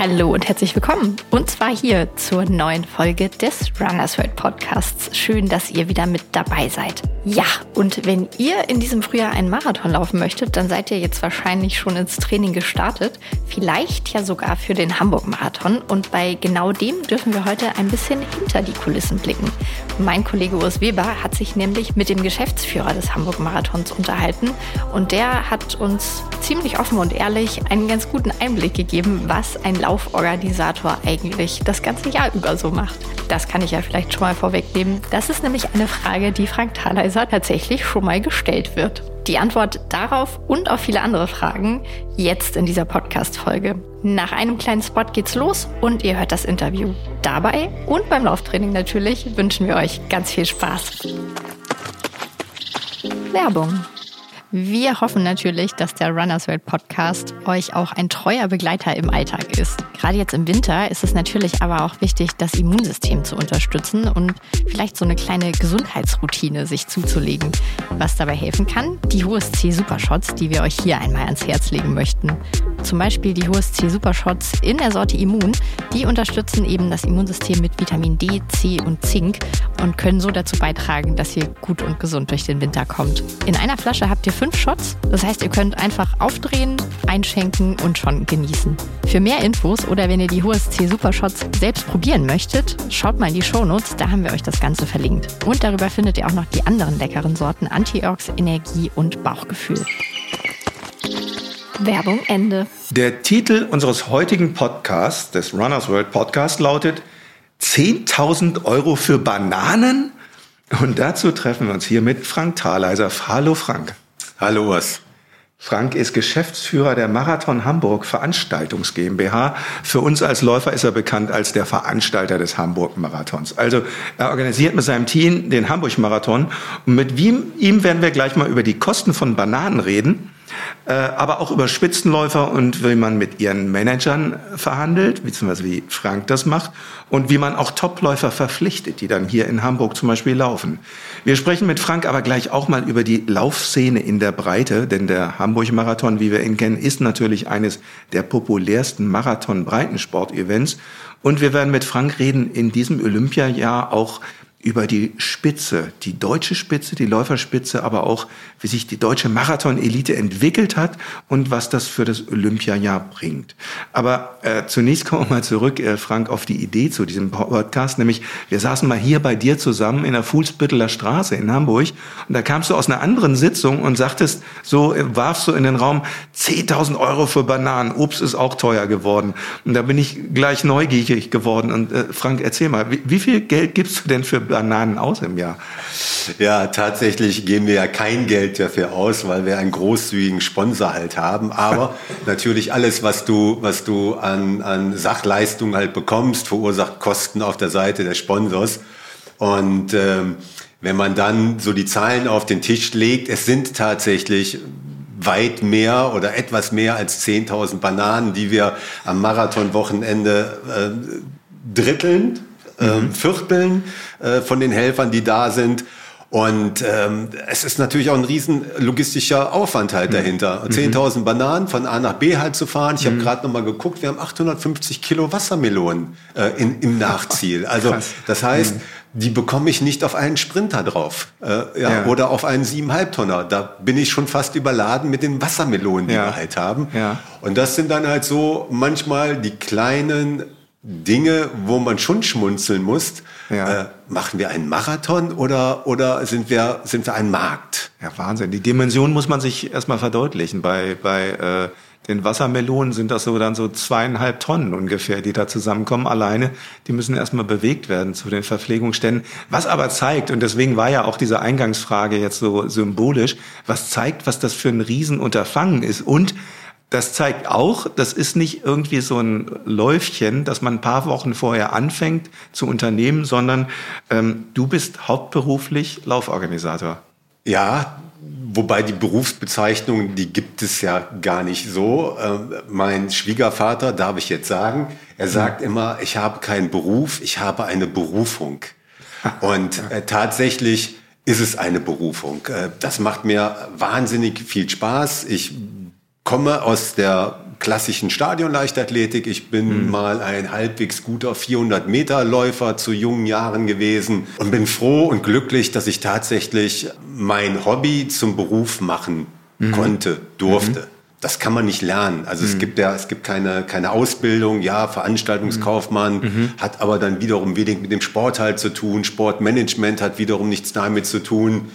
Hallo und herzlich willkommen. Und zwar hier zur neuen Folge des Runners World Podcasts. Schön, dass ihr wieder mit dabei seid. Ja, und wenn ihr in diesem Frühjahr einen Marathon laufen möchtet, dann seid ihr jetzt wahrscheinlich schon ins Training gestartet. Vielleicht ja sogar für den Hamburg-Marathon. Und bei genau dem dürfen wir heute ein bisschen hinter die Kulissen blicken. Mein Kollege Urs Weber hat sich nämlich mit dem Geschäftsführer des Hamburg-Marathons unterhalten. Und der hat uns ziemlich offen und ehrlich einen ganz guten Einblick gegeben, was ein Lauforganisator eigentlich das ganze Jahr über so macht. Das kann ich ja vielleicht schon mal vorwegnehmen. Das ist nämlich eine Frage, die Frank Thaleiser tatsächlich schon mal gestellt wird. Die Antwort darauf und auf viele andere Fragen jetzt in dieser Podcast-Folge. Nach einem kleinen Spot geht's los und ihr hört das Interview. Dabei und beim Lauftraining natürlich wünschen wir euch ganz viel Spaß. Werbung. Wir hoffen natürlich, dass der Runners World Podcast euch auch ein treuer Begleiter im Alltag ist. Gerade jetzt im Winter ist es natürlich aber auch wichtig, das Immunsystem zu unterstützen und vielleicht so eine kleine Gesundheitsroutine sich zuzulegen. Was dabei helfen kann, die HSC Supershots, die wir euch hier einmal ans Herz legen möchten. Zum Beispiel die HSC Supershots in der Sorte Immun, die unterstützen eben das Immunsystem mit Vitamin D, C und Zink und können so dazu beitragen, dass ihr gut und gesund durch den Winter kommt. In einer Flasche habt ihr fünf Shots. Das heißt, ihr könnt einfach aufdrehen, einschenken und schon genießen. Für mehr Infos oder wenn ihr die HSC Super Shots selbst probieren möchtet, schaut mal in die Shownotes, da haben wir euch das Ganze verlinkt. Und darüber findet ihr auch noch die anderen leckeren Sorten Antiox, Energie und Bauchgefühl. Werbung Ende. Der Titel unseres heutigen Podcasts, des Runners World Podcast, lautet 10.000 Euro für Bananen? Und dazu treffen wir uns hier mit Frank Thaleiser. Hallo Frank. Hallo Urs. Frank ist Geschäftsführer der Marathon Hamburg Veranstaltungs GmbH. Für uns als Läufer ist er bekannt als der Veranstalter des Hamburg Marathons. Also er organisiert mit seinem Team den Hamburg Marathon. Und mit ihm werden wir gleich mal über die Kosten von Bananen reden. Äh, aber auch über Spitzenläufer und wie man mit ihren Managern verhandelt, beziehungsweise wie Frank das macht und wie man auch Topläufer verpflichtet, die dann hier in Hamburg zum Beispiel laufen. Wir sprechen mit Frank aber gleich auch mal über die Laufszene in der Breite, denn der Hamburg-Marathon, wie wir ihn kennen, ist natürlich eines der populärsten Marathon-Breitensport-Events. Und wir werden mit Frank reden in diesem Olympiajahr auch über die Spitze, die deutsche Spitze, die Läuferspitze, aber auch, wie sich die deutsche Marathon-Elite entwickelt hat und was das für das Olympiajahr bringt. Aber äh, zunächst kommen wir mal zurück, äh, Frank, auf die Idee zu diesem Podcast, nämlich wir saßen mal hier bei dir zusammen in der Fuhlsbütteler Straße in Hamburg und da kamst du aus einer anderen Sitzung und sagtest, so äh, warfst du in den Raum, 10.000 Euro für Bananen, Obst ist auch teuer geworden. Und da bin ich gleich neugierig geworden und äh, Frank, erzähl mal, wie, wie viel Geld gibst du denn für Bananen aus im Jahr? Ja, tatsächlich geben wir ja kein Geld dafür aus, weil wir einen großzügigen Sponsor halt haben. Aber natürlich alles, was du, was du an, an Sachleistung halt bekommst, verursacht Kosten auf der Seite des Sponsors. Und ähm, wenn man dann so die Zahlen auf den Tisch legt, es sind tatsächlich weit mehr oder etwas mehr als 10.000 Bananen, die wir am Marathonwochenende äh, dritteln mhm. Vierteln äh, von den Helfern, die da sind. Und ähm, es ist natürlich auch ein riesen logistischer Aufwand halt mhm. dahinter. Mhm. 10.000 Bananen von A nach B halt zu fahren. Ich mhm. habe gerade noch mal geguckt, wir haben 850 Kilo Wassermelonen äh, in, im Nachziel. Also das heißt, mhm. die bekomme ich nicht auf einen Sprinter drauf äh, ja, ja. oder auf einen 7,5 Tonner. Da bin ich schon fast überladen mit den Wassermelonen, die ja. wir halt haben. Ja. Und das sind dann halt so manchmal die kleinen Dinge, wo man schon schmunzeln muss. Ja. Äh, machen wir einen Marathon oder, oder sind, wir, sind wir ein Markt? Ja, Wahnsinn. Die Dimension muss man sich erstmal verdeutlichen. Bei, bei äh, den Wassermelonen sind das so dann so zweieinhalb Tonnen ungefähr, die da zusammenkommen alleine. Die müssen erstmal bewegt werden zu den Verpflegungsständen. Was aber zeigt, und deswegen war ja auch diese Eingangsfrage jetzt so symbolisch, was zeigt, was das für ein Riesenunterfangen ist und das zeigt auch, das ist nicht irgendwie so ein Läufchen, dass man ein paar Wochen vorher anfängt zu unternehmen, sondern ähm, du bist hauptberuflich Lauforganisator. Ja, wobei die Berufsbezeichnung, die gibt es ja gar nicht so. Ähm, mein Schwiegervater, darf ich jetzt sagen, er sagt immer, ich habe keinen Beruf, ich habe eine Berufung. Und äh, tatsächlich ist es eine Berufung. Äh, das macht mir wahnsinnig viel Spaß. Ich komme aus der klassischen Stadionleichtathletik. Ich bin mhm. mal ein halbwegs guter 400 Meter Läufer zu jungen Jahren gewesen und bin froh und glücklich, dass ich tatsächlich mein Hobby zum Beruf machen mhm. konnte, durfte. Mhm. Das kann man nicht lernen. Also es mhm. gibt ja, es gibt keine, keine Ausbildung. Ja, Veranstaltungskaufmann mhm. mhm. hat aber dann wiederum wenig mit dem Sport halt zu tun. Sportmanagement hat wiederum nichts damit zu tun,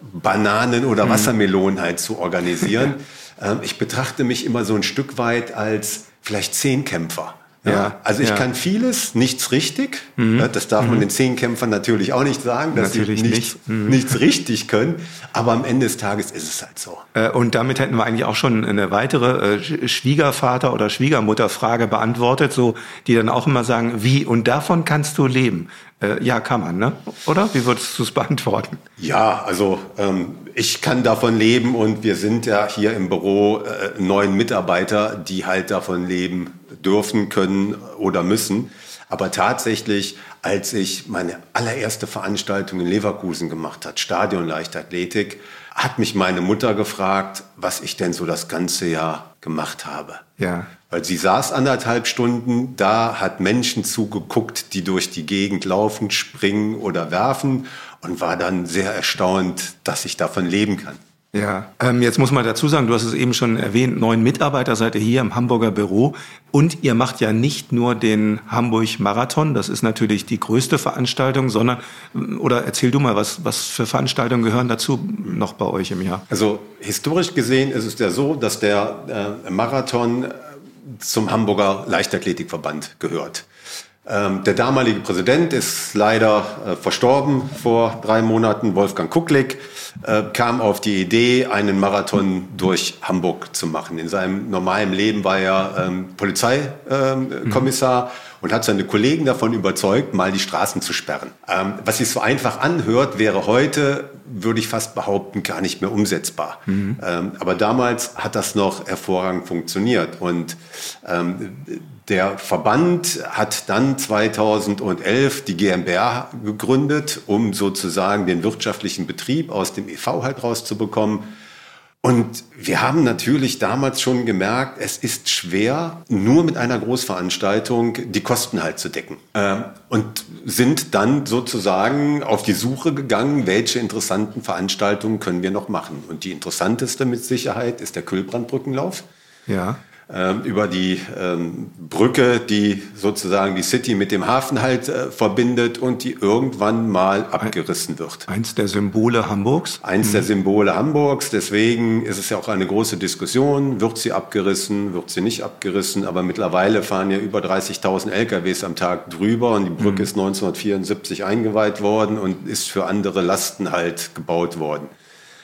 Bananen oder Wassermelonen halt zu organisieren. Ähm, ich betrachte mich immer so ein Stück weit als vielleicht Zehnkämpfer. Ja, ja, also ich ja. kann vieles, nichts richtig. Mhm. Das darf man mhm. den Zehnkämpfern natürlich auch nicht sagen, dass natürlich sie nichts, nicht. mhm. nichts richtig können. Aber am Ende des Tages ist es halt so. Äh, und damit hätten wir eigentlich auch schon eine weitere äh, Schwiegervater- oder Schwiegermutterfrage beantwortet, so die dann auch immer sagen, wie und davon kannst du leben. Äh, ja, kann man, ne? Oder? Wie würdest du es beantworten? Ja, also ähm, ich kann davon leben und wir sind ja hier im Büro äh, neun Mitarbeiter, die halt davon leben dürfen, können oder müssen. Aber tatsächlich, als ich meine allererste Veranstaltung in Leverkusen gemacht hat, Stadion Leichtathletik, hat mich meine Mutter gefragt, was ich denn so das ganze Jahr gemacht habe. Ja. Weil sie saß anderthalb Stunden da, hat Menschen zugeguckt, die durch die Gegend laufen, springen oder werfen und war dann sehr erstaunt, dass ich davon leben kann. Ja, ähm, jetzt muss man dazu sagen, du hast es eben schon erwähnt, neun Mitarbeiter seid ihr hier im Hamburger Büro und ihr macht ja nicht nur den Hamburg Marathon, das ist natürlich die größte Veranstaltung, sondern, oder erzähl du mal, was, was für Veranstaltungen gehören dazu noch bei euch im Jahr? Also historisch gesehen ist es ja so, dass der äh, Marathon zum Hamburger Leichtathletikverband gehört. Ähm, der damalige Präsident ist leider äh, verstorben vor drei Monaten, Wolfgang Kucklick, äh, kam auf die Idee, einen Marathon durch Hamburg zu machen. In seinem normalen Leben war er ähm, Polizeikommissar. Ähm, und hat seine Kollegen davon überzeugt, mal die Straßen zu sperren. Ähm, was sich so einfach anhört, wäre heute, würde ich fast behaupten, gar nicht mehr umsetzbar. Mhm. Ähm, aber damals hat das noch hervorragend funktioniert. Und ähm, der Verband hat dann 2011 die GmbH gegründet, um sozusagen den wirtschaftlichen Betrieb aus dem EV halt rauszubekommen. Und wir haben natürlich damals schon gemerkt, es ist schwer, nur mit einer Großveranstaltung die Kosten halt zu decken. Ähm, und sind dann sozusagen auf die Suche gegangen, welche interessanten Veranstaltungen können wir noch machen. Und die interessanteste mit Sicherheit ist der Kühlbrandbrückenlauf. Ja über die ähm, Brücke, die sozusagen die City mit dem Hafen halt äh, verbindet und die irgendwann mal abgerissen wird. Eins der Symbole Hamburgs? Eins mhm. der Symbole Hamburgs. Deswegen ist es ja auch eine große Diskussion. Wird sie abgerissen? Wird sie nicht abgerissen? Aber mittlerweile fahren ja über 30.000 LKWs am Tag drüber und die Brücke mhm. ist 1974 eingeweiht worden und ist für andere Lasten halt gebaut worden.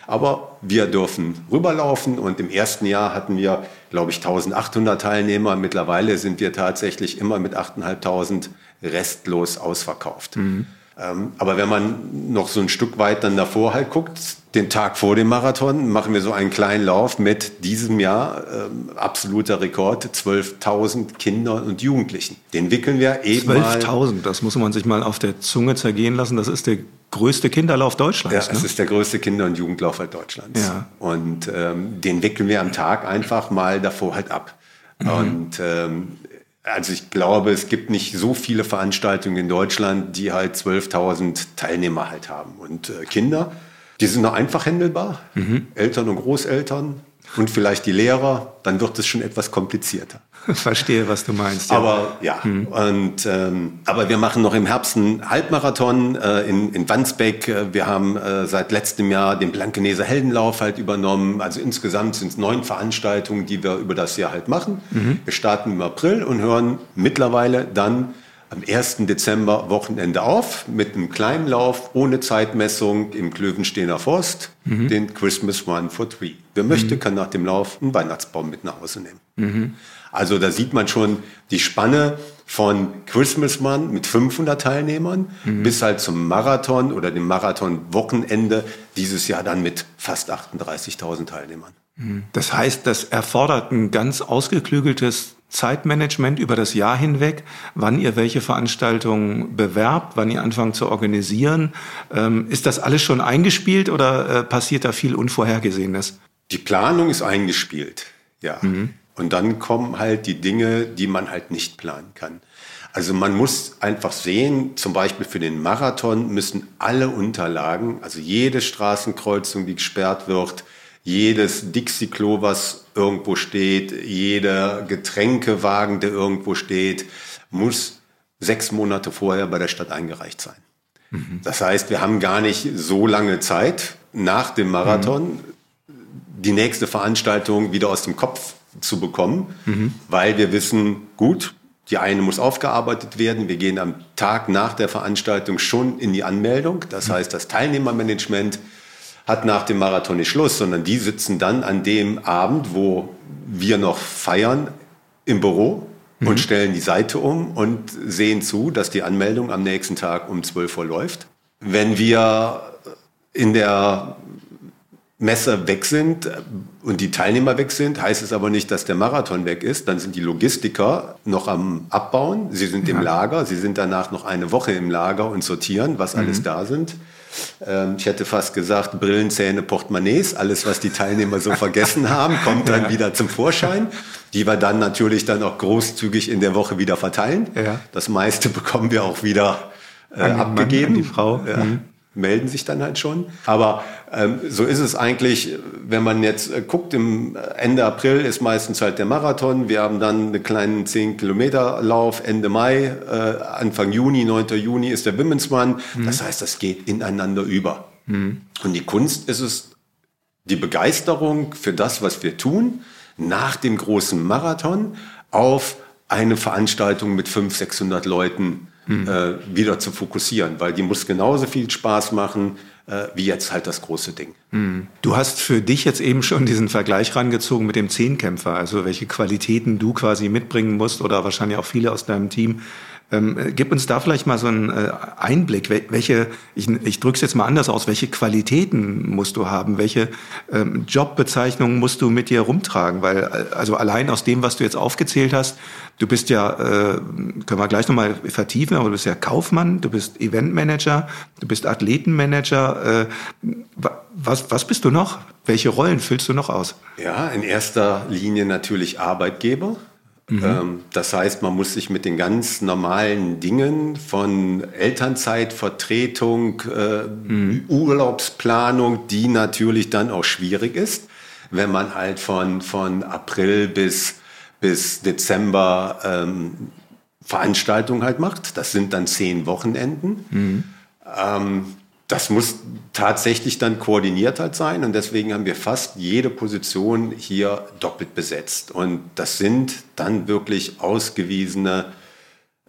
Aber wir dürfen rüberlaufen und im ersten Jahr hatten wir, glaube ich, 1800 Teilnehmer. Mittlerweile sind wir tatsächlich immer mit 8.500 restlos ausverkauft. Mhm. Ähm, aber wenn man noch so ein Stück weit dann davor halt guckt, den Tag vor dem Marathon machen wir so einen kleinen Lauf mit diesem Jahr ähm, absoluter Rekord 12.000 Kindern und Jugendlichen. Den wickeln wir eben 12.000, das muss man sich mal auf der Zunge zergehen lassen. Das ist der größte Kinderlauf Deutschlands. Ja, es ne? ist der größte Kinder- und Jugendlauf halt Deutschlands. Ja. Und ähm, den wickeln wir am Tag einfach mal davor halt ab. Mhm. Und ähm, also ich glaube, es gibt nicht so viele Veranstaltungen in Deutschland, die halt 12.000 Teilnehmer halt haben. Und äh, Kinder, die sind noch einfach händelbar. Mhm. Eltern und Großeltern und vielleicht die Lehrer, dann wird es schon etwas komplizierter. Verstehe, was du meinst. Ja. Aber ja, mhm. und, ähm, aber wir machen noch im Herbst einen Halbmarathon äh, in, in Wandsbek. Wir haben äh, seit letztem Jahr den Blankeneser Heldenlauf halt übernommen. Also insgesamt sind es neun Veranstaltungen, die wir über das Jahr halt machen. Mhm. Wir starten im April und hören mittlerweile dann am 1. Dezember Wochenende auf mit einem kleinen Lauf ohne Zeitmessung im Klövensteiner Forst, mhm. den Christmas Run for Three. Wer möchte, mhm. kann nach dem Lauf einen Weihnachtsbaum mit nach Hause nehmen. Also da sieht man schon die Spanne von Christmas Run mit 500 Teilnehmern mhm. bis halt zum Marathon oder dem Marathon-Wochenende dieses Jahr dann mit fast 38.000 Teilnehmern. Mhm. Das heißt, das erfordert ein ganz ausgeklügeltes Zeitmanagement über das Jahr hinweg, wann ihr welche Veranstaltungen bewerbt, wann ihr anfangt zu organisieren. Ähm, ist das alles schon eingespielt oder äh, passiert da viel Unvorhergesehenes? Die Planung ist eingespielt, ja. Mhm. Und dann kommen halt die Dinge, die man halt nicht planen kann. Also man muss einfach sehen, zum Beispiel für den Marathon müssen alle Unterlagen, also jede Straßenkreuzung, die gesperrt wird, jedes Dixie-Klo, was irgendwo steht, jeder Getränkewagen, der irgendwo steht, muss sechs Monate vorher bei der Stadt eingereicht sein. Mhm. Das heißt, wir haben gar nicht so lange Zeit nach dem Marathon mhm. die nächste Veranstaltung wieder aus dem Kopf zu bekommen, mhm. weil wir wissen, gut, die eine muss aufgearbeitet werden. Wir gehen am Tag nach der Veranstaltung schon in die Anmeldung. Das mhm. heißt, das Teilnehmermanagement hat nach dem Marathon nicht Schluss, sondern die sitzen dann an dem Abend, wo wir noch feiern, im Büro mhm. und stellen die Seite um und sehen zu, dass die Anmeldung am nächsten Tag um 12 Uhr läuft. Wenn wir in der Messer weg sind und die Teilnehmer weg sind, heißt es aber nicht, dass der Marathon weg ist. Dann sind die Logistiker noch am Abbauen. Sie sind ja. im Lager. Sie sind danach noch eine Woche im Lager und sortieren, was mhm. alles da sind. Ähm, ich hätte fast gesagt, Brillen, Zähne, Portemonnaies, alles, was die Teilnehmer so vergessen haben, kommt dann ja. wieder zum Vorschein, die wir dann natürlich dann auch großzügig in der Woche wieder verteilen. Ja. Das meiste bekommen wir auch wieder äh, abgegeben. Mann, die Frau. Mhm melden sich dann halt schon. Aber ähm, so ist es eigentlich, wenn man jetzt äh, guckt, im Ende April ist meistens halt der Marathon. Wir haben dann einen kleinen 10 Kilometer Lauf Ende Mai, äh, Anfang Juni, 9. Juni ist der Women's Run. Mhm. Das heißt, das geht ineinander über. Mhm. Und die Kunst ist es, die Begeisterung für das, was wir tun, nach dem großen Marathon auf eine Veranstaltung mit 500, 600 Leuten mhm. äh, wieder zu fokussieren, weil die muss genauso viel Spaß machen wie jetzt halt das große Ding. Mhm. Du hast für dich jetzt eben schon diesen Vergleich rangezogen mit dem Zehnkämpfer, also welche Qualitäten du quasi mitbringen musst oder wahrscheinlich auch viele aus deinem Team ähm, gib uns da vielleicht mal so einen äh, Einblick. Welche, ich, ich drücke es jetzt mal anders aus, welche Qualitäten musst du haben? Welche ähm, Jobbezeichnungen musst du mit dir rumtragen? Weil, äh, also allein aus dem, was du jetzt aufgezählt hast, du bist ja, äh, können wir gleich nochmal vertiefen, aber du bist ja Kaufmann, du bist Eventmanager, du bist Athletenmanager. Äh, was, was bist du noch? Welche Rollen füllst du noch aus? Ja, in erster Linie natürlich Arbeitgeber. Mhm. Ähm, das heißt, man muss sich mit den ganz normalen Dingen von Elternzeitvertretung, äh, mhm. Urlaubsplanung, die natürlich dann auch schwierig ist, wenn man halt von, von April bis, bis Dezember ähm, Veranstaltungen halt macht. Das sind dann zehn Wochenenden. Mhm. Ähm, das muss tatsächlich dann koordiniert halt sein und deswegen haben wir fast jede Position hier doppelt besetzt. Und das sind dann wirklich ausgewiesene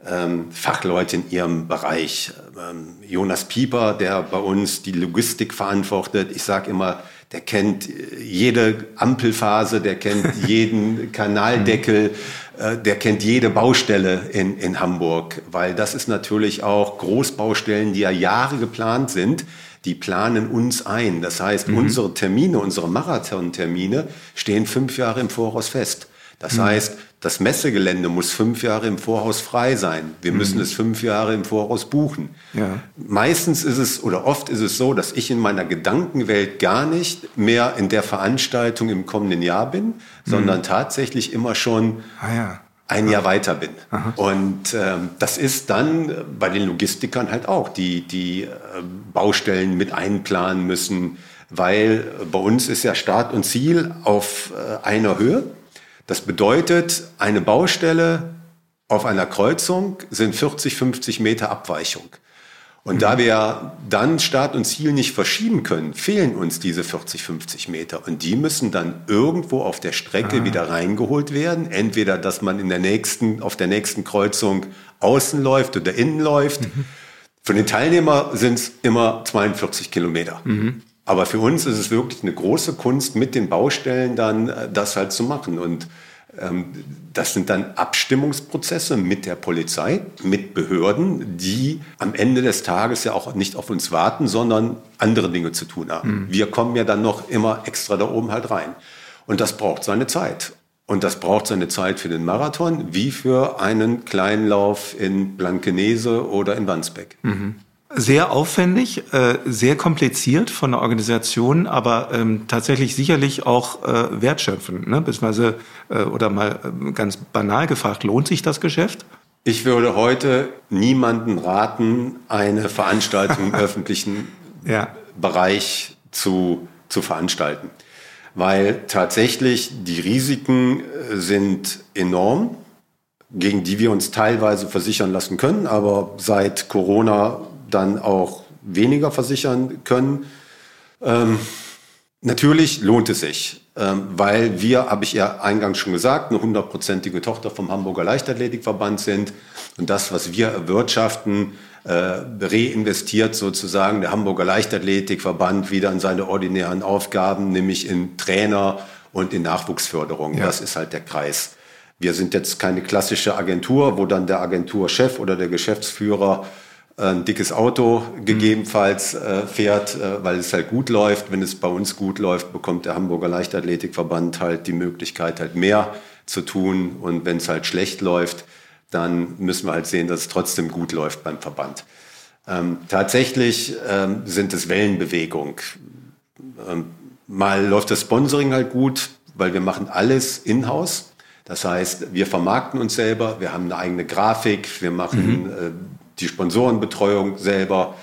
ähm, Fachleute in ihrem Bereich. Ähm, Jonas Pieper, der bei uns die Logistik verantwortet, ich sage immer, der kennt jede Ampelphase, der kennt jeden Kanaldeckel, äh, der kennt jede Baustelle in, in Hamburg, weil das ist natürlich auch Großbaustellen, die ja Jahre geplant sind. Die planen uns ein. Das heißt, mhm. unsere Termine, unsere Marathontermine stehen fünf Jahre im Voraus fest. Das mhm. heißt, das Messegelände muss fünf Jahre im Voraus frei sein. Wir müssen mhm. es fünf Jahre im Voraus buchen. Ja. Meistens ist es oder oft ist es so, dass ich in meiner Gedankenwelt gar nicht mehr in der Veranstaltung im kommenden Jahr bin, mhm. sondern tatsächlich immer schon ah, ja. ein Jahr weiter bin. Aha. Und ähm, das ist dann bei den Logistikern halt auch, die die äh, Baustellen mit einplanen müssen, weil bei uns ist ja Start und Ziel auf äh, einer Höhe. Das bedeutet, eine Baustelle auf einer Kreuzung sind 40, 50 Meter Abweichung. Und mhm. da wir dann Start und Ziel nicht verschieben können, fehlen uns diese 40, 50 Meter. Und die müssen dann irgendwo auf der Strecke ah. wieder reingeholt werden. Entweder, dass man in der nächsten, auf der nächsten Kreuzung außen läuft oder innen läuft. Mhm. Für den Teilnehmer sind es immer 42 Kilometer. Mhm. Aber für uns ist es wirklich eine große Kunst, mit den Baustellen dann äh, das halt zu machen. Und ähm, das sind dann Abstimmungsprozesse mit der Polizei, mit Behörden, die am Ende des Tages ja auch nicht auf uns warten, sondern andere Dinge zu tun haben. Mhm. Wir kommen ja dann noch immer extra da oben halt rein. Und das braucht seine Zeit. Und das braucht seine Zeit für den Marathon wie für einen kleinen Lauf in Blankenese oder in Wandsbek. Mhm. Sehr aufwendig, äh, sehr kompliziert von der Organisation, aber ähm, tatsächlich sicherlich auch äh, wertschöpfend. Ne? Beziehungsweise, äh, oder mal äh, ganz banal gefragt, lohnt sich das Geschäft? Ich würde heute niemanden raten, eine Veranstaltung im öffentlichen ja. Bereich zu, zu veranstalten. Weil tatsächlich die Risiken sind enorm, gegen die wir uns teilweise versichern lassen können, aber seit Corona dann auch weniger versichern können. Ähm, natürlich lohnt es sich, ähm, weil wir, habe ich ja eingangs schon gesagt, eine hundertprozentige Tochter vom Hamburger Leichtathletikverband sind. Und das, was wir erwirtschaften, äh, reinvestiert sozusagen der Hamburger Leichtathletikverband wieder in seine ordinären Aufgaben, nämlich in Trainer und in Nachwuchsförderung. Ja. Das ist halt der Kreis. Wir sind jetzt keine klassische Agentur, wo dann der Agenturchef oder der Geschäftsführer ein dickes Auto gegebenenfalls äh, fährt, äh, weil es halt gut läuft. Wenn es bei uns gut läuft, bekommt der Hamburger Leichtathletikverband halt die Möglichkeit, halt mehr zu tun. Und wenn es halt schlecht läuft, dann müssen wir halt sehen, dass es trotzdem gut läuft beim Verband. Ähm, tatsächlich ähm, sind es Wellenbewegung. Ähm, mal läuft das Sponsoring halt gut, weil wir machen alles in-house. Das heißt, wir vermarkten uns selber, wir haben eine eigene Grafik, wir machen mhm. Die Sponsorenbetreuung selber.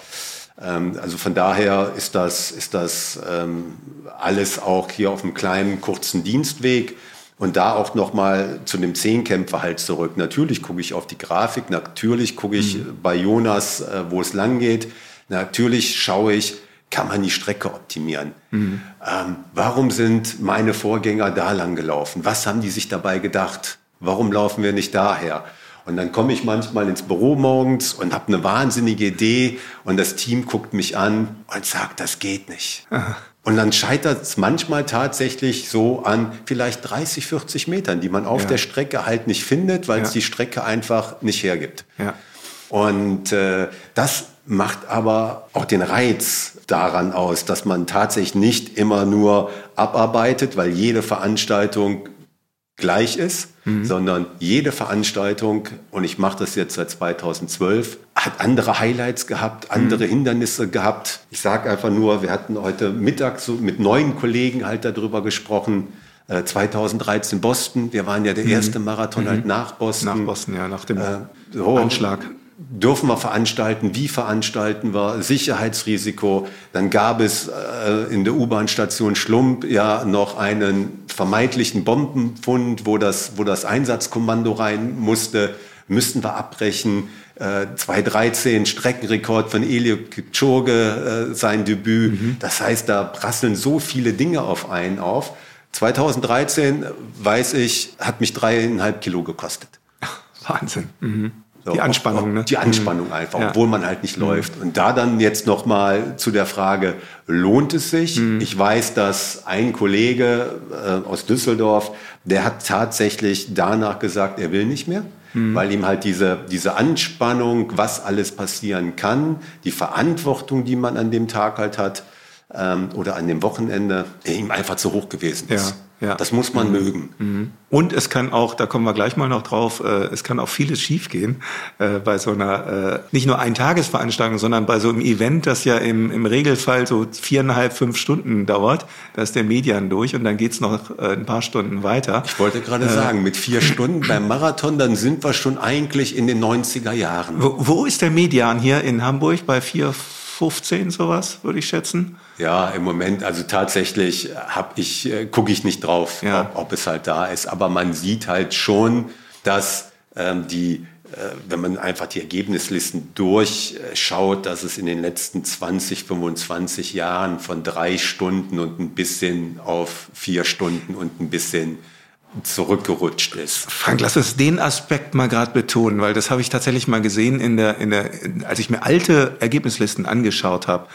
Ähm, also von daher ist das, ist das ähm, alles auch hier auf einem kleinen, kurzen Dienstweg. Und da auch nochmal zu dem Zehnkämpfer halt zurück. Natürlich gucke ich auf die Grafik, natürlich gucke ich mhm. bei Jonas, äh, wo es lang geht. Natürlich schaue ich, kann man die Strecke optimieren? Mhm. Ähm, warum sind meine Vorgänger da lang gelaufen? Was haben die sich dabei gedacht? Warum laufen wir nicht daher? Und dann komme ich manchmal ins Büro morgens und habe eine wahnsinnige Idee und das Team guckt mich an und sagt, das geht nicht. Aha. Und dann scheitert es manchmal tatsächlich so an vielleicht 30, 40 Metern, die man auf ja. der Strecke halt nicht findet, weil ja. es die Strecke einfach nicht hergibt. Ja. Und äh, das macht aber auch den Reiz daran aus, dass man tatsächlich nicht immer nur abarbeitet, weil jede Veranstaltung gleich ist, mhm. sondern jede Veranstaltung, und ich mache das jetzt seit 2012, hat andere Highlights gehabt, andere mhm. Hindernisse gehabt. Ich sage einfach nur, wir hatten heute Mittag so mit neuen Kollegen halt darüber gesprochen. 2013 äh, Boston, wir waren ja der mhm. erste Marathon halt mhm. nach Boston. Nach Boston, ja, nach dem äh, so, Anschlag dürfen wir veranstalten, wie veranstalten wir, Sicherheitsrisiko. Dann gab es äh, in der U-Bahn-Station Schlump ja noch einen vermeintlichen Bombenfund, wo das, wo das Einsatzkommando rein musste, müssten wir abbrechen. Äh, 2013 Streckenrekord von Elio Kipchoge, äh, sein Debüt. Mhm. Das heißt, da prasseln so viele Dinge auf einen auf. 2013, weiß ich, hat mich dreieinhalb Kilo gekostet. Wahnsinn. Mhm. So, die Anspannung, ne? Die Anspannung einfach, ja. obwohl man halt nicht mhm. läuft. Und da dann jetzt nochmal zu der Frage, lohnt es sich? Mhm. Ich weiß, dass ein Kollege äh, aus Düsseldorf, der hat tatsächlich danach gesagt, er will nicht mehr. Mhm. Weil ihm halt diese, diese Anspannung, was alles passieren kann, die Verantwortung, die man an dem Tag halt hat, ähm, oder an dem Wochenende, ihm einfach zu hoch gewesen ist. Ja. Ja. Das muss man mhm. mögen. Mhm. Und es kann auch, da kommen wir gleich mal noch drauf, äh, es kann auch vieles schiefgehen äh, bei so einer, äh, nicht nur Eintagesveranstaltung, sondern bei so einem Event, das ja im, im Regelfall so viereinhalb, fünf Stunden dauert. Da ist der Median durch und dann geht's noch äh, ein paar Stunden weiter. Ich wollte gerade äh, sagen, mit vier Stunden beim Marathon, dann sind wir schon eigentlich in den 90er Jahren. Wo, wo ist der Median hier in Hamburg? Bei vier, 15 sowas, würde ich schätzen. Ja, im Moment, also tatsächlich hab ich, äh, gucke ich nicht drauf, ja. ob, ob, es halt da ist. Aber man sieht halt schon, dass ähm, die, äh, wenn man einfach die Ergebnislisten durchschaut, dass es in den letzten 20, 25 Jahren von drei Stunden und ein bisschen auf vier Stunden und ein bisschen zurückgerutscht ist. Frank, lass uns den Aspekt mal gerade betonen, weil das habe ich tatsächlich mal gesehen in der, in der, als ich mir alte Ergebnislisten angeschaut habe.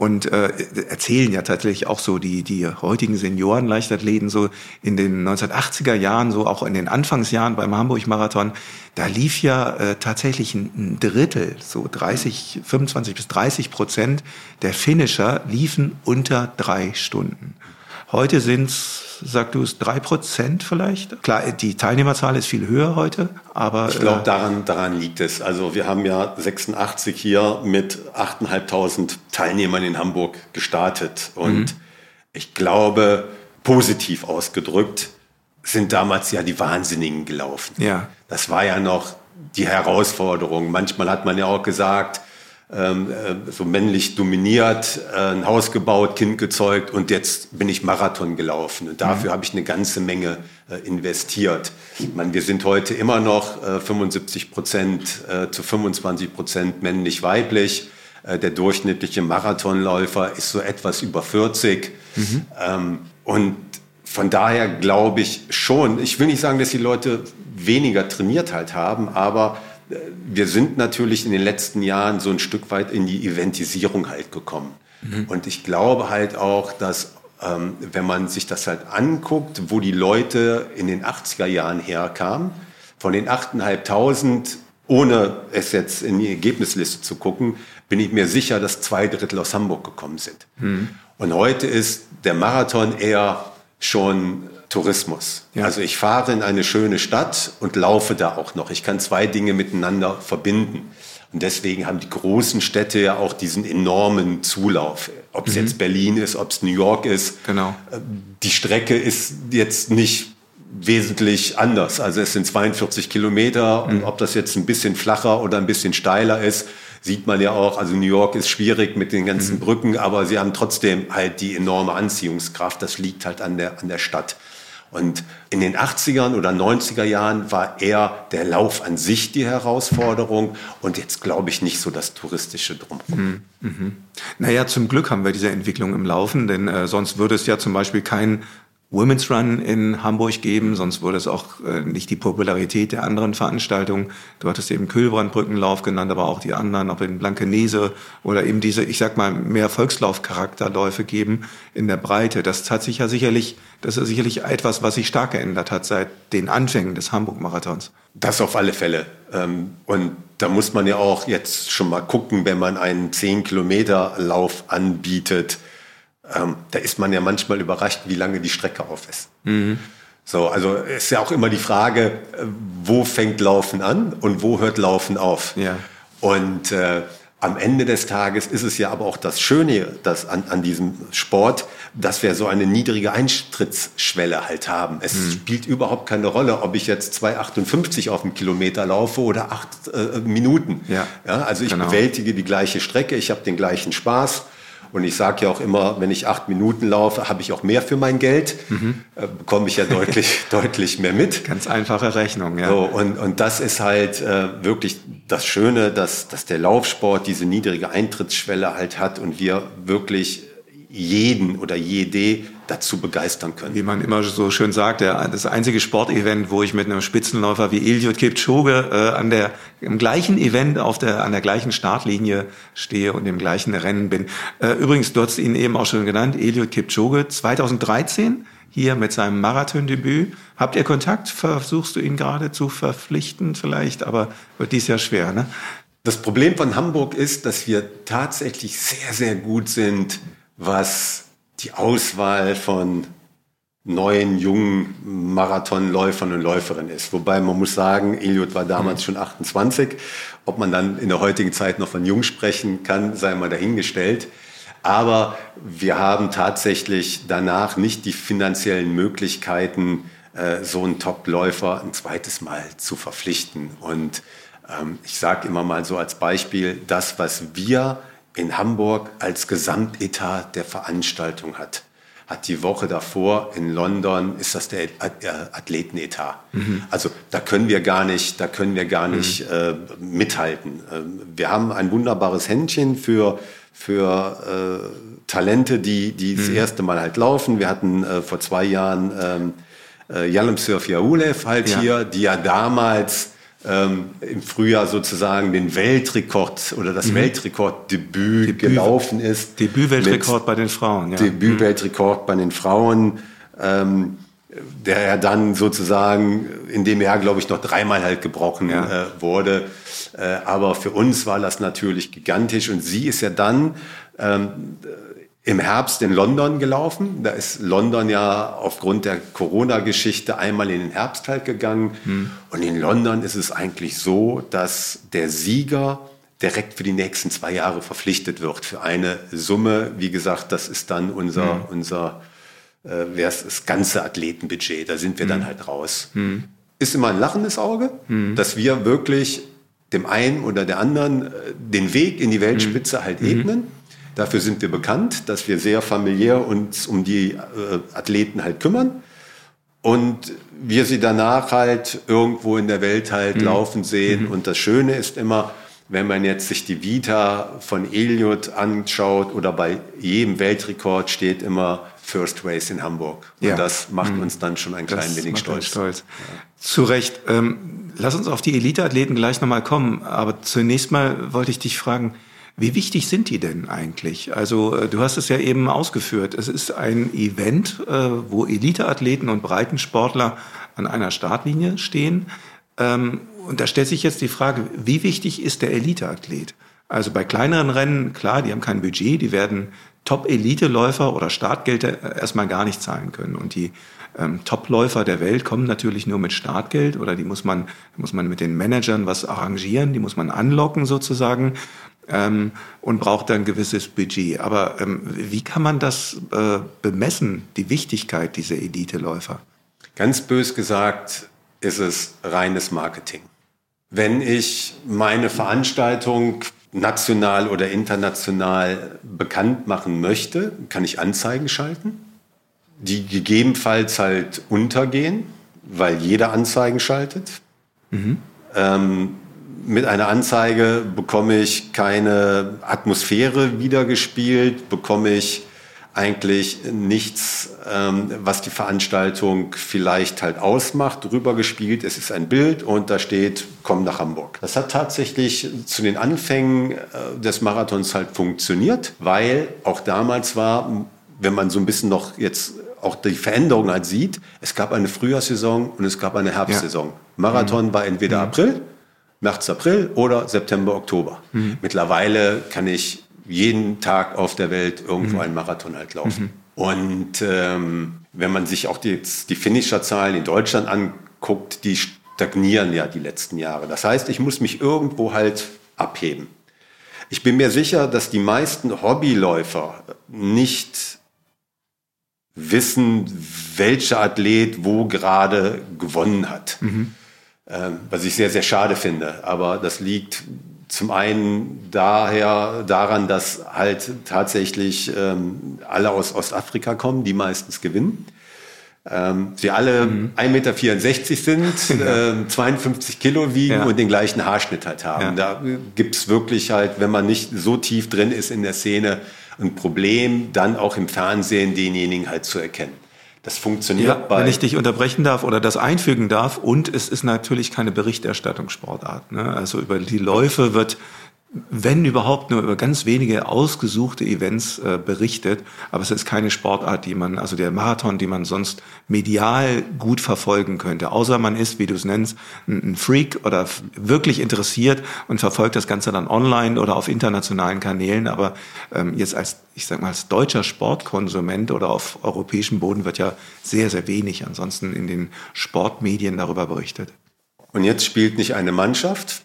Und äh, erzählen ja tatsächlich auch so die, die heutigen Senioren Leichtathleten so in den 1980er Jahren, so auch in den Anfangsjahren beim Hamburg-Marathon, da lief ja äh, tatsächlich ein, Drittel, so 30, 25 bis 30 Prozent der Finisher liefen unter drei Stunden. Heute sind's Sag du es drei Prozent vielleicht? Klar, die Teilnehmerzahl ist viel höher heute, aber. Ich glaube, äh, daran, daran liegt es. Also wir haben ja 86 hier mit 8.500 Teilnehmern in Hamburg gestartet. Und mhm. ich glaube, positiv ausgedrückt, sind damals ja die Wahnsinnigen gelaufen. Ja. Das war ja noch die Herausforderung. Manchmal hat man ja auch gesagt, ähm, äh, so männlich dominiert, äh, ein Haus gebaut, Kind gezeugt und jetzt bin ich Marathon gelaufen. Und dafür mhm. habe ich eine ganze Menge äh, investiert. Ich meine, wir sind heute immer noch äh, 75 Prozent zu 25 Prozent männlich-weiblich. Der durchschnittliche Marathonläufer ist so etwas über 40. Mhm. Ähm, und von daher glaube ich schon, ich will nicht sagen, dass die Leute weniger trainiert halt haben, aber wir sind natürlich in den letzten Jahren so ein Stück weit in die Eventisierung halt gekommen. Mhm. Und ich glaube halt auch, dass ähm, wenn man sich das halt anguckt, wo die Leute in den 80er Jahren herkamen, von den 8.500, ohne es jetzt in die Ergebnisliste zu gucken, bin ich mir sicher, dass zwei Drittel aus Hamburg gekommen sind. Mhm. Und heute ist der Marathon eher schon Tourismus. Ja. Also ich fahre in eine schöne Stadt und laufe da auch noch. Ich kann zwei Dinge miteinander verbinden. Und deswegen haben die großen Städte ja auch diesen enormen Zulauf. Ob es mhm. jetzt Berlin ist, ob es New York ist. Genau. Äh, die Strecke ist jetzt nicht wesentlich anders. Also es sind 42 Kilometer mhm. und ob das jetzt ein bisschen flacher oder ein bisschen steiler ist, sieht man ja auch. Also New York ist schwierig mit den ganzen mhm. Brücken, aber sie haben trotzdem halt die enorme Anziehungskraft. Das liegt halt an der, an der Stadt. Und in den 80ern oder 90er Jahren war eher der Lauf an sich die Herausforderung und jetzt glaube ich nicht so das touristische Drumherum. Mhm. Mhm. Naja, zum Glück haben wir diese Entwicklung im Laufen, denn äh, sonst würde es ja zum Beispiel kein Women's Run in Hamburg geben, sonst würde es auch äh, nicht die Popularität der anderen Veranstaltungen. Du hattest eben Kühlbrandbrückenlauf genannt, aber auch die anderen, ob in Blankenese oder eben diese, ich sag mal, mehr Volkslaufcharakterläufe geben in der Breite. Das hat sich ja sicherlich, das ist sicherlich etwas, was sich stark geändert hat seit den Anfängen des Hamburg-Marathons. Das auf alle Fälle. Ähm, und da muss man ja auch jetzt schon mal gucken, wenn man einen 10-Kilometer-Lauf anbietet ähm, da ist man ja manchmal überrascht, wie lange die Strecke auf ist. Mhm. So, also ist ja auch immer die Frage, äh, wo fängt Laufen an und wo hört Laufen auf? Ja. Und äh, am Ende des Tages ist es ja aber auch das Schöne das an, an diesem Sport, dass wir so eine niedrige Eintrittsschwelle halt haben. Es mhm. spielt überhaupt keine Rolle, ob ich jetzt 2,58 auf dem Kilometer laufe oder acht äh, Minuten. Ja. Ja, also ich genau. bewältige die gleiche Strecke, ich habe den gleichen Spaß. Und ich sage ja auch immer, wenn ich acht Minuten laufe, habe ich auch mehr für mein Geld, mhm. äh, bekomme ich ja deutlich, deutlich mehr mit. Ganz einfache Rechnung, ja. So, und, und das ist halt äh, wirklich das Schöne, dass, dass der Laufsport diese niedrige Eintrittsschwelle halt hat und wir wirklich jeden oder jede dazu begeistern können. Wie man immer so schön sagt, der, das einzige Sportevent, wo ich mit einem Spitzenläufer wie Eliud Kipchoge äh, an der, im gleichen Event auf der, an der gleichen Startlinie stehe und im gleichen Rennen bin. Äh, übrigens, du hast ihn eben auch schon genannt, Eliud Kipchoge, 2013 hier mit seinem Marathondebüt. Habt ihr Kontakt? Versuchst du ihn gerade zu verpflichten vielleicht? Aber wird dies Jahr schwer, ne? Das Problem von Hamburg ist, dass wir tatsächlich sehr, sehr gut sind, was die Auswahl von neuen, jungen Marathonläufern und Läuferinnen ist. Wobei man muss sagen, Eliot war damals mhm. schon 28. Ob man dann in der heutigen Zeit noch von jung sprechen kann, sei mal dahingestellt. Aber wir haben tatsächlich danach nicht die finanziellen Möglichkeiten, äh, so einen Top-Läufer ein zweites Mal zu verpflichten. Und ähm, ich sage immer mal so als Beispiel, das, was wir in Hamburg als Gesamtetat der Veranstaltung hat. Hat die Woche davor in London ist das der Athletenetat. Mhm. Also da können wir gar nicht, da können wir gar mhm. nicht äh, mithalten. Ähm, wir haben ein wunderbares Händchen für für äh, Talente, die die mhm. das erste Mal halt laufen. Wir hatten äh, vor zwei Jahren ähm, äh, Yalemsurf Yahulev halt ja. hier, die ja damals ähm, im Frühjahr sozusagen den Weltrekord oder das mhm. Weltrekorddebüt Debüt, gelaufen ist. Debütweltrekord bei den Frauen. Ja. Debütweltrekord mhm. bei den Frauen, ähm, der ja dann sozusagen in dem Jahr, glaube ich, noch dreimal halt gebrochen ja. äh, wurde. Äh, aber für uns war das natürlich gigantisch und sie ist ja dann ähm, im Herbst in London gelaufen. Da ist London ja aufgrund der Corona-Geschichte einmal in den Herbst halt gegangen. Hm. Und in London ist es eigentlich so, dass der Sieger direkt für die nächsten zwei Jahre verpflichtet wird für eine Summe. Wie gesagt, das ist dann unser, hm. unser äh, das ganze Athletenbudget. Da sind wir hm. dann halt raus. Hm. Ist immer ein lachendes Auge, hm. dass wir wirklich dem einen oder der anderen äh, den Weg in die Weltspitze hm. halt ebnen Dafür sind wir bekannt, dass wir sehr familiär uns um die äh, Athleten halt kümmern und wir sie danach halt irgendwo in der Welt halt mhm. laufen sehen. Mhm. Und das Schöne ist immer, wenn man jetzt sich die Vita von Elliot anschaut oder bei jedem Weltrekord steht immer First Race in Hamburg. Und ja. das macht mhm. uns dann schon ein klein wenig stolz. stolz. Ja. Zu Recht. Ähm, lass uns auf die Elite-Athleten gleich nochmal kommen. Aber zunächst mal wollte ich dich fragen, wie wichtig sind die denn eigentlich? Also äh, du hast es ja eben ausgeführt. Es ist ein Event, äh, wo Eliteathleten und Breitensportler an einer Startlinie stehen. Ähm, und da stellt sich jetzt die Frage, wie wichtig ist der Eliteathlet? Also bei kleineren Rennen, klar, die haben kein Budget, die werden Top-Elite-Läufer oder Startgelder erstmal gar nicht zahlen können. Und die ähm, Top-Läufer der Welt kommen natürlich nur mit Startgeld oder die muss man, muss man mit den Managern was arrangieren, die muss man anlocken sozusagen ähm, und braucht dann ein gewisses Budget. Aber ähm, wie kann man das äh, bemessen, die Wichtigkeit dieser Elite-Läufer? Ganz bös gesagt ist es reines Marketing. Wenn ich meine Veranstaltung national oder international bekannt machen möchte, kann ich Anzeigen schalten, die gegebenenfalls halt untergehen, weil jeder Anzeigen schaltet. Mhm. Ähm, mit einer Anzeige bekomme ich keine Atmosphäre wiedergespielt, bekomme ich eigentlich nichts, ähm, was die Veranstaltung vielleicht halt ausmacht, rübergespielt. Es ist ein Bild und da steht, komm nach Hamburg. Das hat tatsächlich zu den Anfängen äh, des Marathons halt funktioniert, weil auch damals war, wenn man so ein bisschen noch jetzt auch die Veränderung halt sieht, es gab eine Frühjahrssaison und es gab eine Herbstsaison. Ja. Marathon mhm. war entweder mhm. April März, April oder September, Oktober. Mhm. Mittlerweile kann ich jeden Tag auf der Welt irgendwo mhm. einen Marathon halt laufen. Mhm. Und ähm, wenn man sich auch die, die Finisher-Zahlen in Deutschland anguckt, die stagnieren ja die letzten Jahre. Das heißt, ich muss mich irgendwo halt abheben. Ich bin mir sicher, dass die meisten Hobbyläufer nicht wissen, welcher Athlet wo gerade gewonnen hat. Mhm. Ähm, was ich sehr, sehr schade finde. Aber das liegt zum einen daher daran, dass halt tatsächlich ähm, alle aus Ostafrika kommen, die meistens gewinnen. Ähm, sie alle mhm. 1,64 Meter sind, ja. äh, 52 Kilo wiegen ja. und den gleichen Haarschnitt halt haben. Ja. Da gibt's wirklich halt, wenn man nicht so tief drin ist in der Szene, ein Problem, dann auch im Fernsehen denjenigen halt zu erkennen. Das funktioniert ja, bei. Wenn ich dich unterbrechen darf oder das einfügen darf. Und es ist natürlich keine Berichterstattungssportart. Ne? Also über die Läufe wird wenn überhaupt nur über ganz wenige ausgesuchte Events äh, berichtet, aber es ist keine Sportart, die man, also der Marathon, die man sonst medial gut verfolgen könnte, außer man ist, wie du es nennst, ein, Freak oder wirklich interessiert und verfolgt das Ganze dann online oder auf internationalen Kanälen, aber ähm, jetzt als, ich sag mal, als deutscher Sportkonsument oder auf europäischem Boden wird ja sehr, sehr wenig ansonsten in den Sportmedien darüber berichtet. Und jetzt spielt nicht eine Mannschaft,